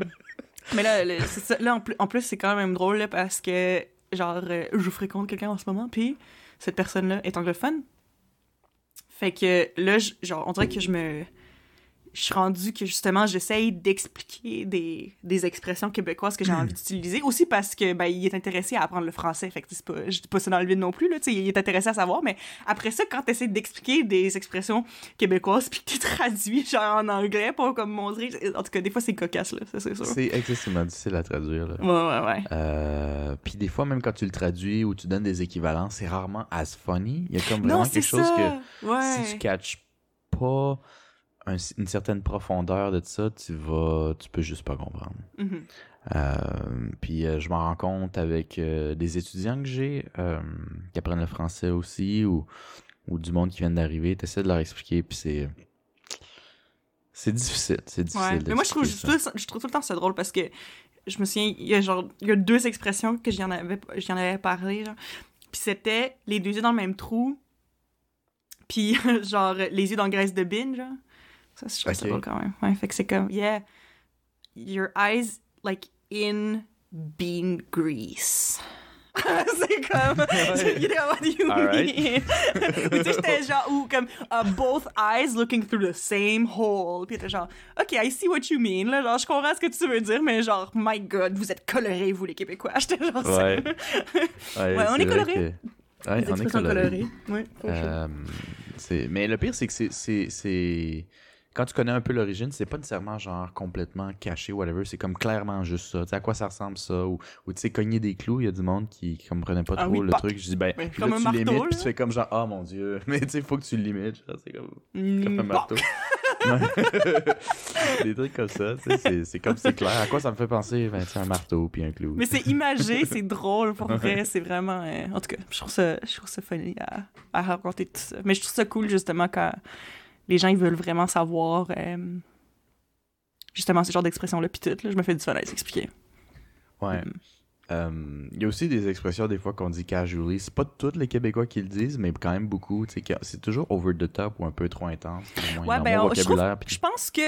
Mais là, le- ça. là en, plus, c'est quand même drôle là, parce que, genre, euh, je fréquente quelqu'un en ce moment, puis cette personne-là est anglophone. Fait que là, genre, on dirait que je me. Je suis rendue que justement, j'essaye d'expliquer des, des expressions québécoises que j'ai envie d'utiliser. Aussi parce que ben, il est intéressé à apprendre le français. Fait que c'est pas, je dis pas ça dans le vide non plus, là, tu sais, il est intéressé à savoir. Mais après ça, quand tu essaies d'expliquer des expressions québécoises puis que tu traduis genre en anglais pour comme montrer. En tout cas, des fois, c'est cocasse, là, ça c'est sûr. C'est excessivement difficile à traduire, là. Ouais, ouais, ouais. Euh, puis des fois, même quand tu le traduis ou tu donnes des équivalents, c'est rarement as funny. Il y a comme vraiment Non, quelque chose que Ouais. si tu catches pas un- une certaine profondeur de ça, tu vas, tu peux juste pas comprendre. Mhm. Euh, puis euh, je m'en rends compte avec euh, des étudiants que j'ai qui apprennent le français aussi ou, ou du monde qui vient d'arriver. Tu essaies de leur expliquer, puis c'est. C'est difficile. C'est difficile. Ouais. Mais moi, je trouve, je, trouve, je trouve tout le temps ça drôle parce que je me souviens, il y a genre il y a deux expressions que j'y en avais, j'y en avais parlé. Genre. Puis c'était les deux yeux dans le même trou. Puis genre les yeux dans le graisse de bin, genre. Ça, je trouve ça Ok. drôle quand même. Ouais, fait que c'est comme, yeah, your eyes like in bean grease. c'est comme, you know what you mean. Ou tu sais, j'étais genre, ou comme, uh, both eyes looking through the same hole. Puis t'es genre, ok, I see what you mean, là. Genre, je comprends ce que tu veux dire, mais genre, my god, vous êtes colorés, vous, les Québécois. J'étais genre, ça. Ouais. Ouais, Ouais, on est colorés. que- Ouais, on est colorés. Ouais. Euh, mais le pire, c'est que c'est- Quand tu connais un peu l'origine, c'est pas nécessairement genre complètement caché, whatever. C'est comme clairement juste ça. Tu sais, à quoi ça ressemble ça? Ou, ou tu sais, cogner des clous, il y a du monde qui, qui comprenait pas Ah trop oui, le bah, truc. Je dis, ben, puis là, tu marteau, limites, là. puis tu fais comme genre, ah mon dieu. Mais tu sais, faut que tu le limites. genre, C'est comme, Mm, comme un marteau. Des trucs comme ça, c'est- comme c'est clair. À quoi ça me fait penser? Ben, c'est un marteau puis un clou. Mais c'est imagé, c'est drôle pour vrai, c'est vraiment. euh, en tout cas, je trouve ça, je trouve ça funny à, à raconter tout ça. Mais je trouve ça cool justement quand les gens ils veulent vraiment savoir euh, justement ce genre d'expression-là, puis tout. Là, je me fais du fun à les expliquer. Ouais. Euh, Il y a aussi des expressions des fois qu'on dit casually. C'est pas tous les Québécois qui le disent, mais quand même beaucoup. C'est toujours over the top ou un peu trop intense. Ouais, ben, je trouve- Je pense que,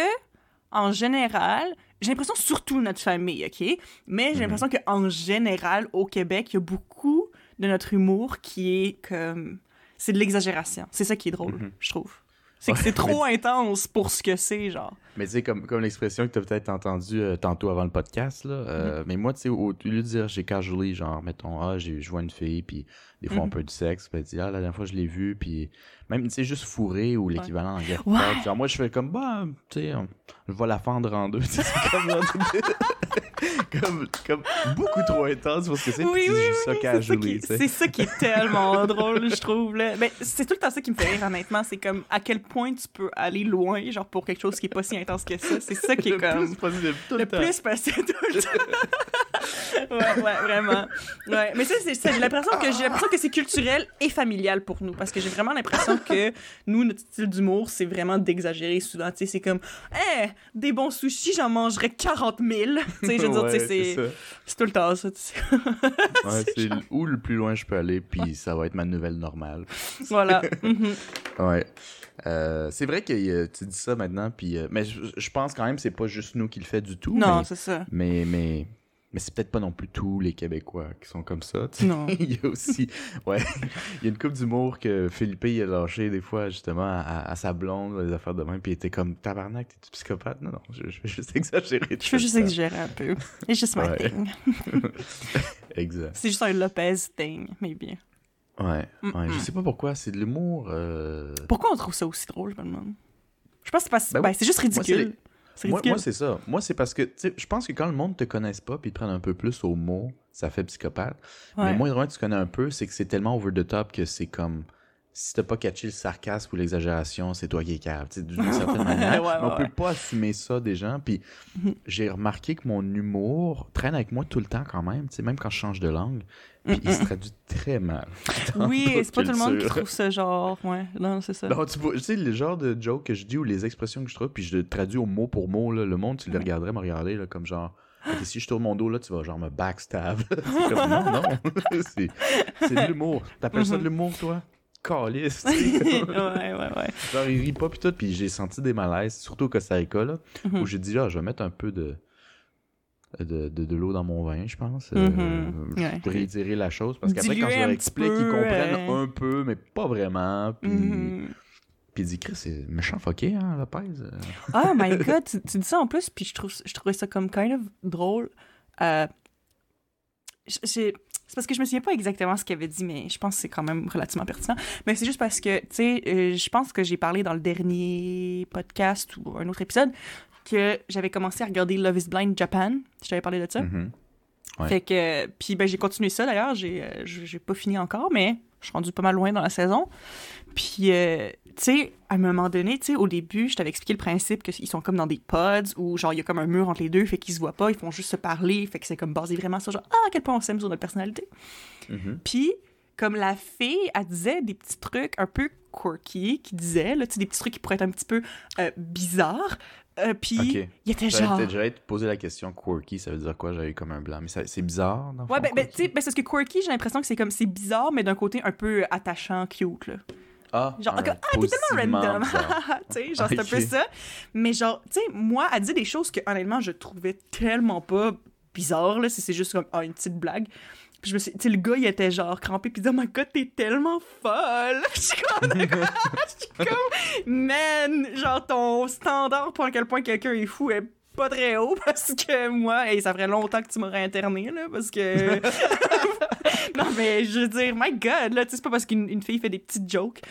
en général, j'ai l'impression, surtout notre famille, OK? Mais j'ai Mhm. l'impression qu'en général, au Québec, il y a beaucoup de notre humour qui est comme. C'est de l'exagération. C'est ça qui est drôle, Mhm. je trouve. C'est que c'est trop intense pour ce que c'est, genre. Mais tu sais, comme, comme l'expression que tu as peut-être entendue euh, tantôt avant le podcast, là. euh, Mais moi, tu sais, au, au lieu de dire j'ai casually, genre, mettons, ah, j'ai- je vois une fille, puis des fois on Mhm. peut du sexe, puis dit, ah, la dernière fois je l'ai vue, puis même, tu sais, juste fourré ou l'équivalent en guerre. Ouais. Genre, moi, je fais comme, bah, tu sais, je vais la fendre en deux. Tu sais, c'est comme, comme, comme beaucoup trop intense pour ce que c'est, Oui, oui, juste ça tu sais. c'est ça qui est tellement drôle, je trouve. Là. Mais c'est tout le temps ça qui me fait rire, honnêtement. C'est comme à quel point tu peux aller loin, genre pour quelque chose qui est pas si intense que ça. C'est ça qui est Le comme. plus possible, tout le le temps. plus possible tout le temps. Ouais, ouais, vraiment. Ouais. Mais ça, c'est, j'ai l'impression que j'ai l'impression que c'est culturel et familial pour nous. Parce que j'ai vraiment l'impression que nous, notre style d'humour, c'est vraiment d'exagérer souvent. Tu sais, c'est comme, eh, des bons sushis, j'en mangerais 40 000. Tu sais, je veux dire, tu sais, Ouais, c'est, c'est tout le temps ça. tu sais. Ouais, c'est où le plus loin je peux aller, puis ça va être ma nouvelle normale. voilà. Mhm. Ouais. Euh, c'est vrai que euh, tu dis ça maintenant, puis euh, mais je, pense quand même que c'est pas juste nous qui le fait du tout. Non, c'est ça. mais mais, mais c'est peut-être pas non plus tous les Québécois qui sont comme ça. Non. il y a aussi, ouais, il y a une coupe d'humour que Philippe il a lâché des fois justement à, à sa blonde, les affaires de même, puis il était comme tabarnak, t'es-tu psychopathe? Non non, je, je vais juste exagérer. Je fais juste exagérer un peu. It's just my thing. Exact. C'est juste un Lopez thing, mais bien. Ouais, Mm, ouais. Je sais pas pourquoi, c'est de l'humour. euh, Pourquoi on trouve ça aussi drôle, je me demande? Je pense que c'est parce... Ben ben, oui. juste ridicule. Moi, c'est ça. Moi, c'est parce que, je pense que quand le monde te connaisse pas puis te prenne un peu plus au mot, ça fait psychopathe. Ouais. Mais moi, tu connais un peu, c'est que c'est tellement over the top que c'est comme. Si t'as pas catché le sarcasme ou l'exagération, c'est toi qui es cave, d'une certaine manière. Ouais, on ouais, peut pas assumer ça des gens. Puis Mhm. j'ai remarqué que mon humour traîne avec moi tout le temps quand même, même quand je change de langue. Puis il se traduit très mal. Oui, c'est pas tout le monde qui trouve ça genre... Ouais, non, c'est ça. Non, tu vois, tu sais, le genre de joke que je dis ou les expressions que je trouve, puis je le traduis au mot pour mot, là, le monde, tu le regarderais me regarder, là, comme genre, si je tourne mon dos, là, tu vas genre me backstab. c'est comme, non, non, c'est de l'humour. T'appelles ça de l'humour, toi? Calice. ouais, ouais, ouais. genre, il rit pas, puis tout, puis j'ai senti des malaises, surtout au Costa Rica, là, Mhm. où j'ai dit, ah, je vais mettre un peu de de, de, de l'eau dans mon vin, je pense. Euh, Mhm. Je Ouais. vais réitérer la chose, parce qu'après, quand je leur explique, ils comprennent euh. un peu, mais pas vraiment, puis... Mhm. Puis il dit, Chris, c'est méchant fucké, hein, Lopez. Euh, Oh my god, tu, tu dis ça en plus, puis je, trouve, je trouvais ça comme kind of drôle. Euh, j'ai- c'est parce que je me souviens pas exactement ce qu'il avait dit, mais je pense que c'est quand même relativement pertinent. Mais c'est juste parce que, tu sais, euh, je pense que j'ai parlé dans le dernier podcast ou un autre épisode que j'avais commencé à regarder Love is Blind Japan. Je t'avais parlé de ça. mhm. Ouais. Fait que, puis ben, j'ai continué ça d'ailleurs. J'ai, euh, j'ai pas fini encore, mais je suis rendue pas mal loin dans la saison. Puis, euh, tu sais, à un moment donné, tu sais, au début, je t'avais expliqué le principe qu'ils sont comme dans des pods où, genre, il y a comme un mur entre les deux, fait qu'ils se voient pas, ils font juste se parler, fait que c'est comme basé vraiment sur, genre, ah, à quel point on s'aime sur notre personnalité. Mhm. Puis, comme la fille, elle disait des petits trucs un peu quirky, qui disait, là, tu sais, des petits trucs qui pourraient être un petit peu euh, bizarres. Euh, puis, Ok. il était genre. j'allais te poser la question quirky, ça veut dire quoi? J'avais comme un blanc. Mais c'est bizarre, dans Ouais, fond, ben, ben, tu sais, ben, c'est parce que quirky, j'ai l'impression que c'est comme, c'est bizarre, mais d'un côté un peu attachant, cute, là. Ah, Genre, ah, t'es tellement random. bizarre. tu sais, genre, c'est un peu ça. Mais genre, tu sais, moi, elle dit des choses que, honnêtement, je trouvais tellement pas bizarres, là, si c'est juste comme, ah, une petite blague. Puis je me suis, tu sais, le gars, il était genre crampé, puis il dit, oh my god, t'es tellement folle. Je suis comme, je suis comme, man, genre, ton standard pour à quel point quelqu'un est fou est pas très haut parce que moi, hey, ça ferait longtemps que tu m'aurais interné, là, parce que. non, mais je veux dire, my god, là, tu sais, c'est pas parce qu'une une fille fait des petites jokes. Tu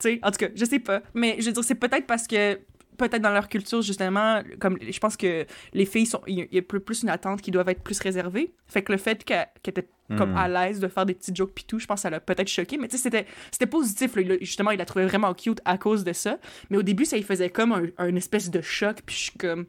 sais, en tout cas, je sais pas. Mais je veux dire, c'est peut-être parce que. Peut-être dans leur culture, justement, comme je pense que les filles sont. Il y a- plus une attente qui doivent être plus réservées. Fait que le fait qu'elle était comme Hmm. à l'aise de faire des petites jokes pis tout, je pense que ça l'a peut-être choqué. Mais tu sais, c'était, c'était positif. là. Justement, il la trouvait vraiment cute à cause de ça. Mais au début, ça lui faisait comme un, un espèce de choc. Puis je suis comme.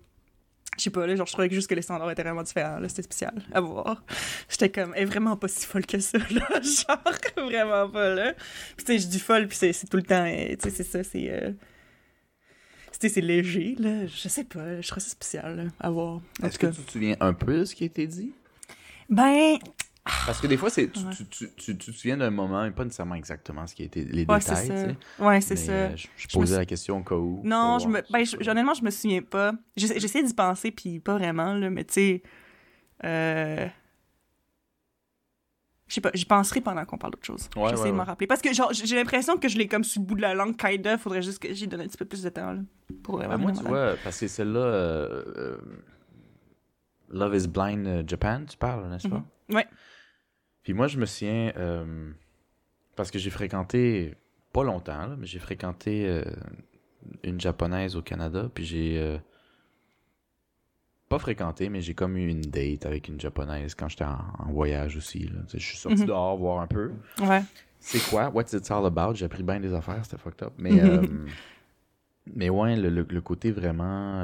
Je sais pas, là, genre, je trouvais que juste que les standards étaient vraiment différents, là, c'était spécial à voir. J'étais comme, elle est vraiment pas si folle que ça, là, genre, vraiment pas, là. Puis tu sais, je dis folle, puis c'est c'est tout le temps, euh, tu sais, c'est ça, c'est... euh, tu sais, c'est léger, là, je sais pas, je trouve ça spécial, là, à voir. En Est-ce que cas. tu te souviens un peu de ce qui a été dit? Ben, Parce que des fois, c'est tu, Ouais. tu, tu, tu, te souviens d'un moment, mais pas nécessairement exactement ce qui a été les ouais, c'est détails, tu ça. Ouais, c'est ça. euh, je, posais la question au cas où. Non, je me, ben, je- honnêtement, je me souviens pas. J'essa- J'essaie d'y penser, puis pas vraiment, là, mais tu sais. Euh... Je sais pas, j'y penserai pendant qu'on parle d'autre chose. Ouais, J'essaie de m'en rappeler. Parce que genre, j'ai l'impression que je l'ai comme sous le bout de la langue, kinda. Faudrait juste que j'y donne un petit peu plus de temps, là. Pour Ben, vraiment moi, me tu vois, parce que celle-là, euh, Love is Blind Japan, tu parles, n'est-ce pas? Mhm. Ouais. Puis moi, je me souviens, euh, parce que j'ai fréquenté, pas longtemps, là, mais j'ai fréquenté euh, une japonaise au Canada, puis j'ai euh, pas fréquenté, mais j'ai comme eu une date avec une japonaise quand j'étais en, en voyage aussi. Là. Je suis sorti Mhm. dehors voir un peu. Ouais. C'est quoi? What's it all about? J'ai appris bien des affaires, c'était fucked up. Mais, Mhm. euh, mais ouais, le, le- le côté vraiment.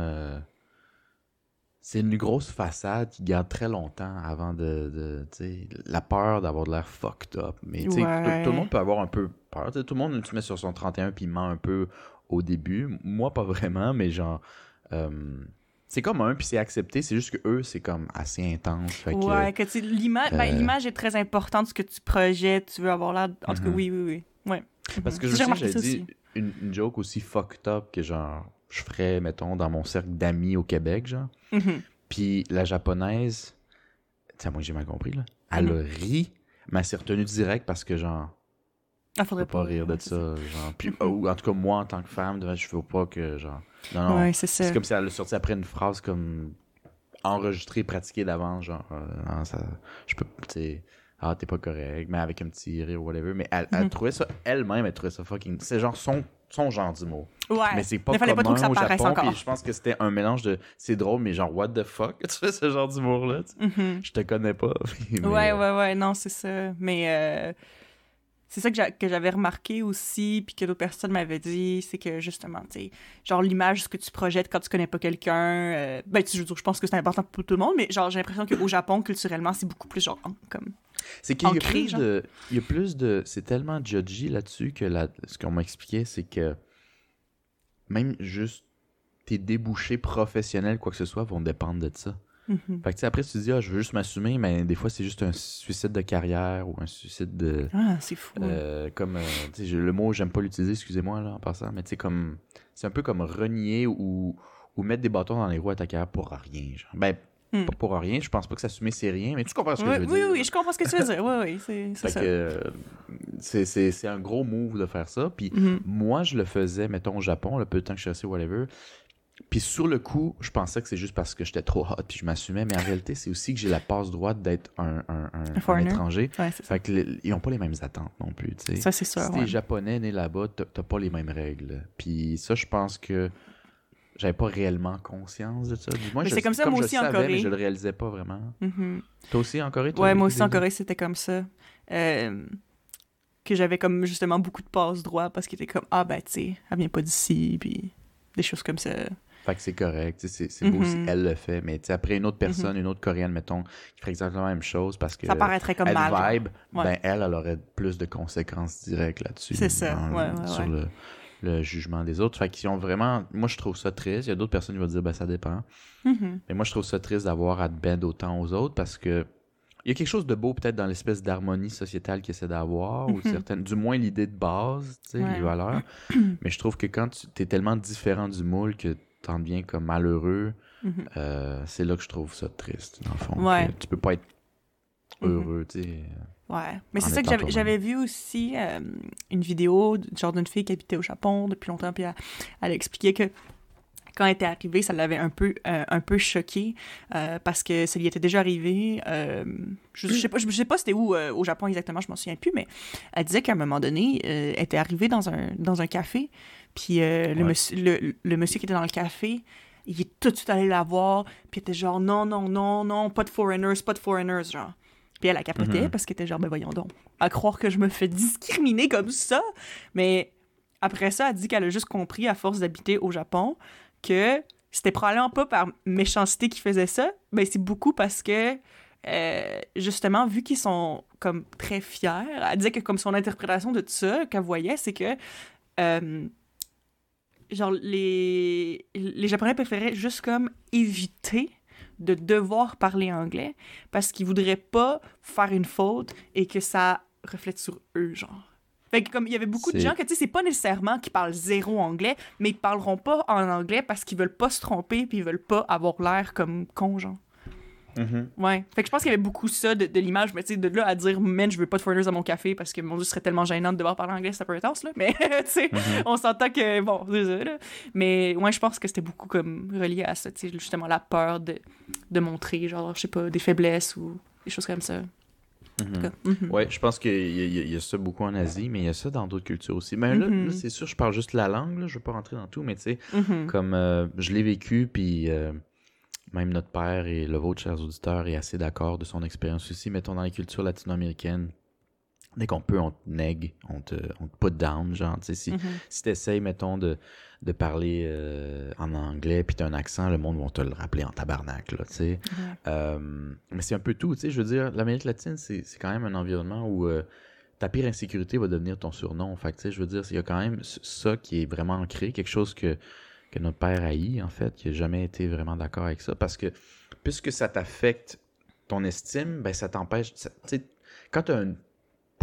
C'est une grosse façade qui garde très longtemps avant de. de la peur d'avoir de l'air fucked up. Mais tu sais, Ouais. tout, le monde peut avoir un peu peur. Tout le monde se met sur son 31 puis il ment un peu au début. Moi, pas vraiment, mais genre. euh, c'est comme un, puis c'est accepté. C'est juste que eux, c'est comme assez intense. Fait que, Ouais, que tu sais, l'image ben, euh, l'image est très importante, ce que tu projettes, tu veux avoir l'air. En tout cas, Mhm. oui, oui, oui. Ouais. Parce que je remarqué j'avais ça dit une joke aussi fucked up que genre je ferais, mettons, dans mon cercle d'amis au Québec, genre. Mhm. Puis la japonaise, tiens, moi j'ai mal compris, là. Elle a ri, mais elle s'est retenue direct parce que genre, Ah, faudrait peux pas rire de ça, genre. Puis, Mhm. ou en tout cas, moi en tant que femme, je veux pas que genre. Non, non. Ouais, c'est ça. c'est comme si elle a sorti après une phrase comme enregistrée, pratiquée d'avance, genre, euh, non, ça, je peux, tu sais, ah, t'es pas correct, mais avec un petit rire ou whatever. Mais elle, elle Mhm. trouvait ça, elle-même, elle trouvait ça fucking. C'est genre son, son genre d'humour. Ouais. Mais c'est pas Mais fallait pas trop commun que ça au Japon, encore. puis je pense que c'était un mélange de c'est drôle, mais genre, what the fuck, tu fais ce genre d'humour-là? tu sais. Mhm. Je te connais pas. mais, Ouais, euh, ouais, ouais, non, c'est ça. Mais euh, c'est ça que j'a- que j'avais remarqué aussi, puis que d'autres personnes m'avaient dit, c'est que justement, tu sais, genre l'image, ce que tu projettes quand tu connais pas quelqu'un, euh, ben, tu sais, je je pense que c'est important pour tout le monde, mais genre, j'ai l'impression qu'au Japon, culturellement, c'est beaucoup plus genre, comme. C'est qu'il y a plus genre. de. Il y a plus de. C'est tellement judgy là-dessus que la- ce qu'on m'a expliqué, c'est que même juste tes débouchés professionnels, quoi que ce soit, vont dépendre de ça. Mhm. Fait que après, tu te dis, ah, je veux juste m'assumer, mais des fois, c'est juste un suicide de carrière ou un suicide de. Ah, c'est fou. Euh, comme euh, le mot j'aime pas l'utiliser excusez-moi là en passant mais tu sais comme c'est un peu comme renier ou ou mettre des bâtons dans les roues à ta carrière pour rien genre ben Hmm. pas pour rien je pense pas que s'assumer c'est rien mais tu comprends ce que Ouais, je veux oui, dire oui, je comprends ce que tu veux dire. Oui, oui, c'est ça. que c'est c'est un gros move de faire ça puis Mhm. moi je le faisais mettons au Japon le peu de temps que je suis resté whatever puis sur le coup, je pensais que c'est juste parce que j'étais trop hot puis je m'assumais, mais en réalité, c'est aussi que j'ai la passe droite d'être un, un, un- un foreigner. étranger. Ouais, ça. Fait que les- ils ont pas les mêmes attentes non plus, tu sais. Ça, c'est sûr. Si ouais. t'es japonais né là-bas, t'as pas les mêmes règles. Puis ça, je pense que j'avais pas réellement conscience de ça. Moi, Mais je- c'est comme ça, moi aussi, en savais, Corée. mais je le réalisais pas vraiment. Toi aussi en Corée? toi, Ouais, moi aussi en Corée, c'était comme ça. Euh, que j'avais comme justement beaucoup de passe droit parce qu'il était comme Ah, ben, tu sais, elle vient pas d'ici, puis des choses comme ça. Fait que c'est correct, c'est c'est beau si elle le fait, mais après une autre personne, une autre coréenne, mettons, qui ferait exactement la même chose parce que Ça paraîtrait comme elle mal. vibe, Ouais. ben elle, elle aurait plus de conséquences directes là-dessus. C'est ça, dans- ouais, ouais, Sur. Le, le jugement des autres. Fait qu'ils ont vraiment... Moi, je trouve ça triste. Il y a d'autres personnes qui vont dire, ben ça dépend. Mhm. Mais moi, je trouve ça triste d'avoir à te bend autant aux autres parce que il y a quelque chose de beau peut-être dans l'espèce d'harmonie sociétale qu'il essaie d'avoir, ou Mhm. certaines, du moins l'idée de base, tu sais, Ouais. les valeurs. Mais je trouve que quand tu es tellement différent du moule que t'en deviens comme malheureux, Mhm. euh, c'est là que je trouve ça triste, dans le fond. Ouais. Tu peux pas être Mhm. heureux, tu sais. Ouais. Mais En c'est ça que j'avais- vu aussi euh, une vidéo genre d'une fille qui habitait au Japon depuis longtemps, puis elle, elle expliquait que quand elle était arrivée, ça l'avait un peu, euh, un peu choquée euh, parce que ça lui était déjà arrivé. euh, je, je sais pas, je, sais pas c'était où au Japon exactement, je m'en souviens plus, mais elle disait qu'à un moment donné, elle était arrivée dans un, dans un café, puis le, monsieur, le, le monsieur qui était dans le café, il est tout de suite allé la voir, puis il était genre non, non, non, non, pas de foreigners, pas de foreigners, genre. Puis elle a capoté Mhm. parce qu'elle était genre, ben voyons donc, à croire que je me fais discriminer comme ça. Mais après ça, elle dit qu'elle a juste compris, à force d'habiter au Japon, que c'était probablement pas par méchanceté qu'ils faisaient ça, mais c'est beaucoup parce que, euh, justement, vu qu'ils sont comme très fiers, elle disait que comme son interprétation de tout ça qu'elle voyait, c'est que, euh, genre, les, les Japonais préféraient juste comme éviter de devoir parler anglais parce qu'ils voudraient pas faire une faute et que ça reflète sur eux, genre. Fait que comme il y avait beaucoup de gens que tu sais c'est pas nécessairement qui parlent zéro anglais, mais ils parleront pas en anglais parce qu'ils veulent pas se tromper puis ils veulent pas avoir l'air comme con genre. Mhm. Ouais. Fait que je pense qu'il y avait beaucoup ça de, de l'image, mais tu sais, de là à dire, man, je veux pas de foreigners à mon café parce que mon dieu, ce serait tellement gênant de devoir parler anglais, c'est un peu intense, là. Mais, tu sais, Mhm. on s'entend que, bon, ça, là. Mais, ouais, je pense que c'était beaucoup comme relié à ça, tu sais, justement, la peur de, de montrer, genre, je sais pas, des faiblesses ou des choses comme ça. Tout Mhm. mhm. Je pense qu'il y, y a- il y a ça beaucoup en Asie, mais il y a ça dans d'autres cultures aussi. Mais là, Mhm. là, c'est sûr, je parle juste la langue, là, je veux pas rentrer dans tout, mais tu sais, comme euh, je l'ai vécu, puis euh, même notre père et le vôtre, chers auditeurs, est assez d'accord de son expérience aussi. Mettons dans les cultures latino-américaines, dès qu'on peut, on te nègue, on te, on te put down, genre, tu sais, si, Mhm. si t'essayes, mettons, de, de parler euh, en anglais, puis t'as un accent, le monde va te le rappeler en tabarnak, là, tu sais. Euh, mais c'est un peu tout, tu sais, je veux dire, l'Amérique latine, c'est quand même un environnement où euh, ta pire insécurité va devenir ton surnom. Fait tu sais, je veux dire, il y a quand même ça qui est vraiment ancré, quelque chose que, que notre père haït, en fait, qui n'a jamais été vraiment d'accord avec ça, parce que puisque ça t'affecte ton estime, ben ça t'empêche, tu sais, quand tu as une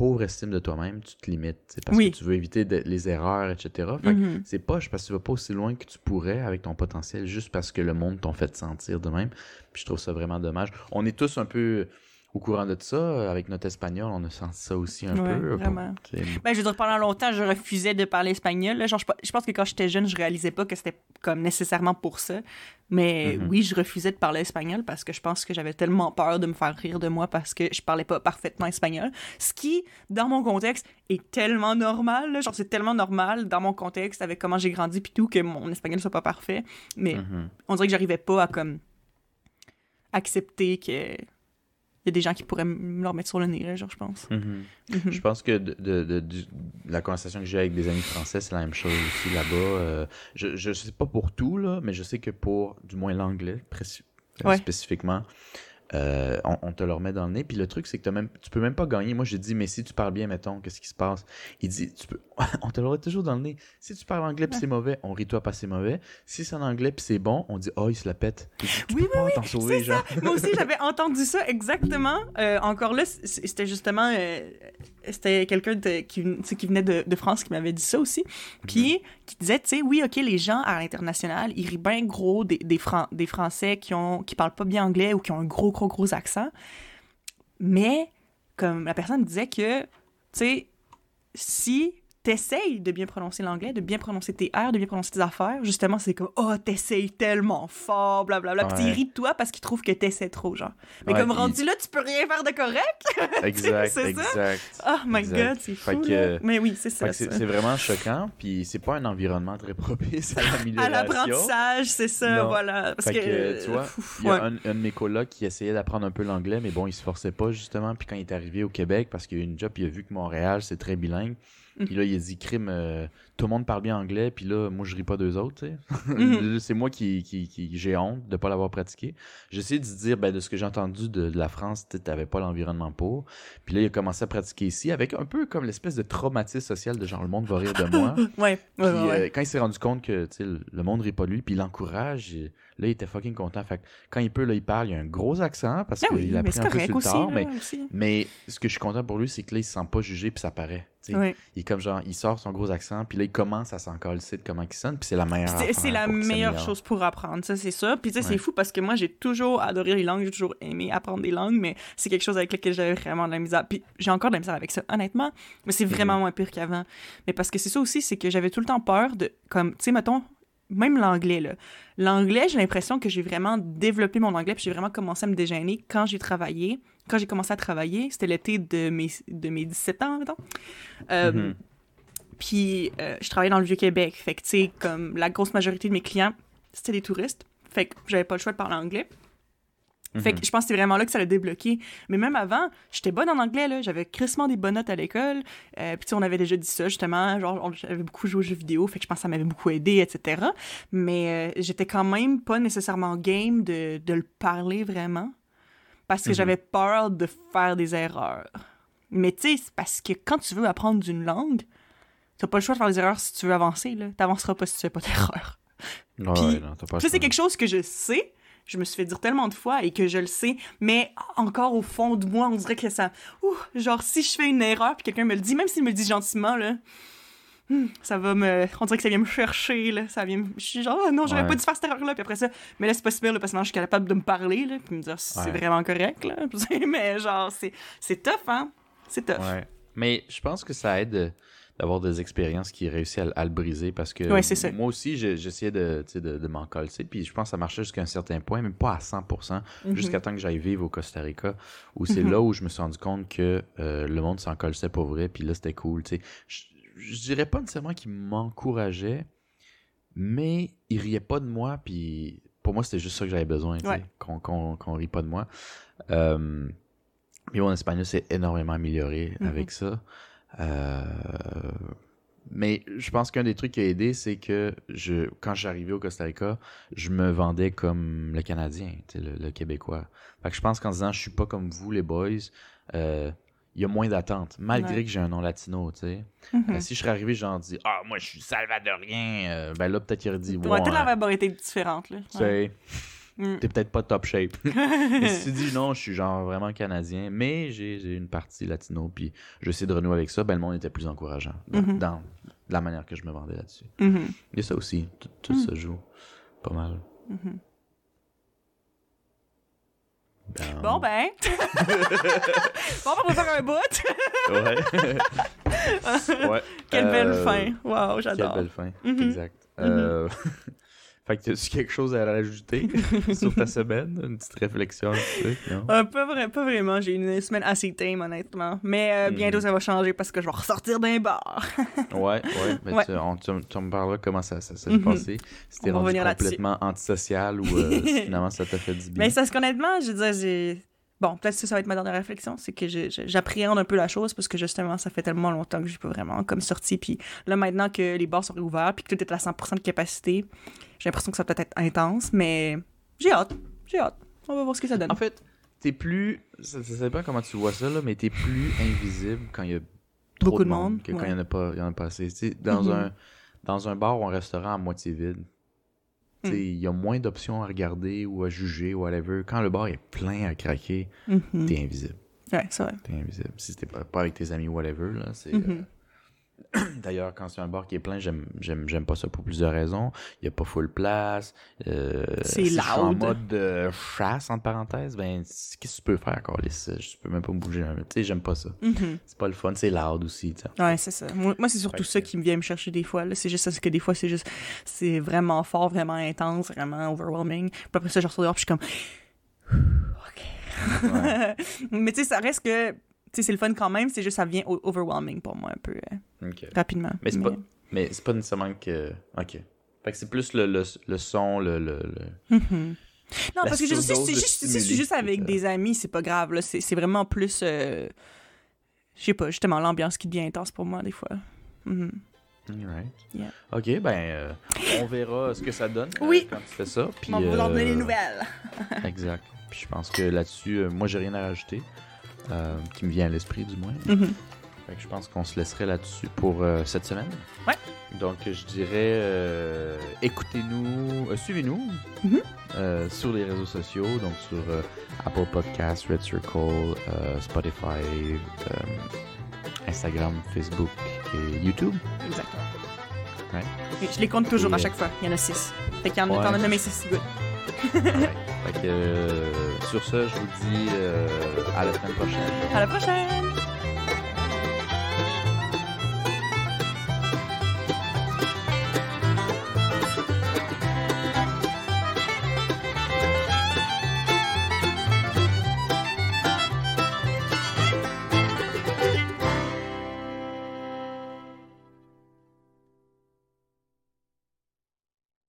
pauvre estime de toi-même, tu te limites, parce Oui. que tu veux éviter de- les erreurs, etc. Fait que Mhm. c'est poche parce que tu vas pas aussi loin que tu pourrais avec ton potentiel juste parce que le monde t'en fait te sentir de même. Puis je trouve ça vraiment dommage. On est tous un peu au courant de ça. Avec notre espagnol, on a senti ça aussi un Ouais, peu. vraiment. Tu sais, Ben, je veux dire, pendant longtemps, je refusais de parler espagnol. là. Genre, je, pense que quand j'étais jeune, je réalisais pas que c'était comme nécessairement pour ça. Mais Mhm. oui, je refusais de parler espagnol parce que je pense que j'avais tellement peur de me faire rire de moi parce que je parlais pas parfaitement espagnol. Ce qui, dans mon contexte, est tellement normal. là. Genre, c'est tellement normal dans mon contexte avec comment j'ai grandi puis tout que mon espagnol soit pas parfait. Mais mhm. on dirait que j'arrivais pas à comme accepter que il y a des gens qui pourraient me leur mettre sur le nez, là, genre, je pense. Mhm. Mhm. Je pense que de, de- la conversation que j'ai avec des amis français, c'est la même chose aussi là-bas. Euh, je, je sais pas pour tout, là, mais je sais que pour du moins l'anglais Ouais. spécifiquement, euh, on, on te le remet dans le nez. Puis le truc, c'est que t'as même, tu peux même pas gagner. Moi, j'ai dit, mais si tu parles bien, mettons, qu'est-ce qui se passe? Il dit, tu peux, on te le remet toujours dans le nez. Si tu parles anglais puis c'est mauvais, on rit toi pas c'est mauvais. Si c'est en anglais puis c'est bon, on dit, oh, il se la pète. Il dit, tu Oui, peux oui, pas t'en sauver, genre. ça. Moi aussi, j'avais entendu ça exactement. Euh, encore là, c'était justement. euh, c'était quelqu'un qui, qui venait de, de France qui m'avait dit ça aussi. Puis, qui disait, tu sais, oui, OK, les gens à l'international, ils rient bien gros des, des, Fran- des Français qui, ont, qui parlent pas bien anglais ou qui ont un gros, gros, gros accent. Mais, comme la personne disait que, tu sais, si t'essayes de bien prononcer l'anglais, de bien prononcer tes R, de bien prononcer tes affaires, justement, c'est comme « Oh, t'essayes tellement fort, blablabla. Puis ils rient de toi parce qu'ils trouvent que t'essaies trop, genre. Mais Ouais, comme rendu là, tu peux rien faire de correct. Exact, c'est ça? exact. Oh my Exact. God, c'est fou, que- là. Mais oui, c'est ça. c'est ça. c'est vraiment choquant, puis c'est pas un environnement très propice à l'apprentissage, c'est ça, Non. voilà. Parce Fait que, que, tu vois, Il y a ouais. un, un de mes colocs qui essayait d'apprendre un peu l'anglais, mais bon, il se forçait pas justement. Puis quand il est arrivé au Québec, parce qu'il a eu une job, il a vu que Montréal, c'est très bilingue. Puis là, il a dit, crime, euh, tout le monde parle bien anglais, puis là, moi, je ris pas d'eux autres. Mhm. c'est moi qui, qui, qui- j'ai honte de pas l'avoir pratiqué. J'ai essayé de dire, ben, de ce que j'ai entendu de, de la France, tu t'avais pas l'environnement pour. Puis là, il a commencé à pratiquer ici, avec un peu comme l'espèce de traumatisme social de genre, le monde va rire de moi. Ouais, ouais. euh, quand il s'est rendu compte que le monde rit pas de lui, puis il l'encourage, il- là, il était fucking content. Fait que quand il peut, là, il parle, il a un gros accent parce Ah qu'il oui, a pris un peu sur le aussi, tard. là, mais, aussi. mais ce que je suis content pour lui, c'est que là, il se sent pas jugé, puis ça paraît. Il est comme genre, il sort son gros accent, puis là, il commence à s'en de comment il sonne, puis c'est la meilleure C'est- la meilleure chose pour apprendre, ça, c'est ça. Puis, tu sais, c'est fou parce que moi, j'ai toujours adoré les langues, j'ai toujours aimé apprendre des langues, mais c'est quelque chose avec lequel j'avais vraiment de la misère. Puis, j'ai encore de la misère avec ça, honnêtement, mais c'est vraiment Mhm. moins pire qu'avant. Mais parce que c'est ça aussi, c'est que j'avais tout le temps peur de, comme, tu sais, mettons, même l'anglais, là. L'anglais, j'ai l'impression que j'ai vraiment développé mon anglais, puis j'ai vraiment commencé à me déjeuner quand j'ai travaillé. Quand j'ai commencé à travailler, c'était l'été de mes, de mes 17 ans, mettons. Euh, Mhm. puis euh, je travaillais dans le Vieux-Québec. Fait que, tu sais, comme la grosse majorité de mes clients, c'était des touristes. Fait que j'avais pas le choix de parler anglais. Fait Mhm. que je pense que c'est vraiment là que ça l'a débloqué. Mais même avant, j'étais bonne en anglais, là. J'avais crissement des bonnes notes à l'école. Euh, puis tu sais, on avait déjà dit ça, justement. Genre, j'avais beaucoup joué aux jeux vidéo. Fait que je pense que ça m'avait beaucoup aidé, etc. Mais euh, j'étais quand même pas nécessairement game de, de le parler vraiment. Parce que Mhm. j'avais peur de faire des erreurs. Mais tu sais, c'est parce que quand tu veux apprendre une langue, t'as pas le choix de faire des erreurs si tu veux avancer, là. T'avanceras pas si tu fais pas d'erreurs. Ouais, le Ça, c'est quelque chose que je sais. Je me suis fait dire tellement de fois et que je le sais, mais encore au fond de moi, on dirait que ça. Ouh, genre, si je fais une erreur puis quelqu'un me le dit, même s'il me le dit gentiment, là. hmm, ça va me. On dirait que ça vient me chercher, là. Ça vient me... Je suis genre, oh non, j'aurais Ouais. pas dû faire cette erreur-là. Puis après ça, mais là, c'est pas super, là, parce que maintenant, je suis capable de me parler, là. Puis me dire, c'est Ouais. vraiment correct, là. mais genre, c'est c'est tough, hein. C'est tough. Ouais. Mais je pense que ça aide euh, d'avoir des expériences qui réussissent à, à le briser parce que Ouais, c'est ça. moi aussi, j'essayais de, de, de m'en coller, puis je pense que ça marchait jusqu'à un certain point, mais pas à 100%, Mhm. jusqu'à temps que j'aille vivre au Costa Rica, où c'est Mhm. là où je me suis rendu compte que euh, le monde s'en collait pour vrai, puis là, c'était cool. Je, je dirais pas nécessairement qu'il m'encourageait, mais il riait pas de moi, puis pour moi, c'était juste ça que j'avais besoin, Ouais. qu'on qu'on rit pas de moi. Euh, mais mon espagnol s'est énormément amélioré Mhm. avec ça. Euh, mais je pense qu'un des trucs qui a aidé, c'est que je, quand j'arrivais au Costa Rica, je me vendais comme le Canadien, le, le Québécois. Fait que je pense qu'en disant je suis pas comme vous les boys, euh, il y a moins d'attente, malgré Ouais. que j'ai un nom latino, tu sais. Mhm. Euh, si je serais arrivé, genre dit ah moi je suis salvadorien, euh, ben là peut-être qu'il aurait dit Ouais, toute la vibe aurait été différente, là. tu Ouais. Mm. t'es peut-être pas top shape. Mais si tu dis non, je suis genre vraiment canadien, mais j'ai une partie latino, puis je sais de renouer avec ça, ben le monde était plus encourageant dans, Mhm. dans la manière que je me vendais là-dessus. Il y a ça aussi, tout, tout Mm. se joue pas mal. Dans- Bon, ben. bon, on va faire un bout. Ouais. ouais. Quelle belle Euh, fin. Wow, Quelle j'adore. belle fin, Mhm. exact. Euh, fait que as-tu quelque chose à rajouter sur ta semaine? Une petite réflexion, un truc, non? Euh, pas, vrai, pas vraiment. J'ai une semaine assez tame, honnêtement. Mais euh, Mhm. bientôt, ça va changer parce que je vais ressortir d'un bar. Ouais, ouais. Mais Ouais. Tu, on- tu, tu me parleras comment ça, ça s'est passé. Si t'es On va rendu complètement antisocial ou euh, finalement ça t'a fait du bien. Mais c'est parce qu'honnêtement, je veux dire, j'ai. Bon, peut-être que ça va être ma dernière réflexion, c'est que je- je- j'appréhende un peu la chose parce que justement, ça fait tellement longtemps que j'ai pas vraiment comme sorti. Puis là, maintenant que les bars sont réouverts puis que tout est à 100% de capacité, j'ai l'impression que ça peut-être être intense, mais j'ai hâte. J'ai hâte. On va voir ce que ça donne. En fait, t'es plus. Ça, ça sais pas comment tu vois ça, là, mais t'es plus invisible quand il y a trop Beaucoup de de monde, monde, que quand il y en a pas, il y en a pas assez. Dans, Mhm. un, dans un bar ou un restaurant à moitié vide, sais, Mm. il y a moins d'options à regarder ou à juger ou whatever. Quand le bar est plein à craquer, Mhm. t'es invisible. Ouais, c'est vrai. T'es invisible. Si t'es pas, pas avec tes amis ou whatever, là, c'est. Mhm. euh, D'ailleurs, quand c'est un bar qui est plein, j'aime, j'aime, j'aime pas ça pour plusieurs raisons. Il y a pas full place. euh, C'est si Je suis en loud. mode euh, chasse, entre parenthèses. Ben, qu'est-ce que tu peux faire, Carlis? Je peux même pas me bouger. Tu sais, j'aime pas ça. Mhm. C'est pas le fun. C'est loud aussi. Ouais, c'est ça. Moi, moi, c'est surtout ça qui me vient me chercher des fois. là. C'est juste parce que des fois, c'est juste. C'est vraiment fort, vraiment intense, vraiment overwhelming. Puis après ça, je ressors dehors, puis je suis comme. OK. Ouais. Mais tu sais, ça reste que. Sais, c'est le fun quand même, c'est juste ça vient o- overwhelming pour moi un peu euh, rapidement. Mais c'est pas, mais c'est pas nécessairement que. OK. Fait que c'est plus le, le, le son, le. le, le- Mhm. Non, parce que je juste, suis stimuli, juste avec ça. des amis, c'est pas grave. là. C'est vraiment plus. euh, Je sais pas, justement, l'ambiance qui devient intense pour moi, des fois. Mhm. Alright. Yeah. OK, ben, euh, on verra ce que ça donne euh, quand tu fais ça. Puis, On va vous en donner euh, des nouvelles. Exact. Puis je pense que là-dessus, euh, moi, j'ai rien à rajouter. Euh, qui me vient à l'esprit, du moins. Mhm. Fait que je pense qu'on se laisserait là-dessus pour euh, cette semaine. Ouais. Donc, je dirais, euh, écoutez-nous, suivez-nous Mhm. sur les réseaux sociaux, donc sur Apple Podcasts, Red Circle, Spotify, Instagram, Facebook et YouTube. Exactement. Je les compte toujours Et, à chaque fois. Il y en a six. Fait qu'il y en a, as nommé six, good. Alright. Fait que, euh, sur ce, je vous dis euh, à la semaine prochaine. À la prochaine!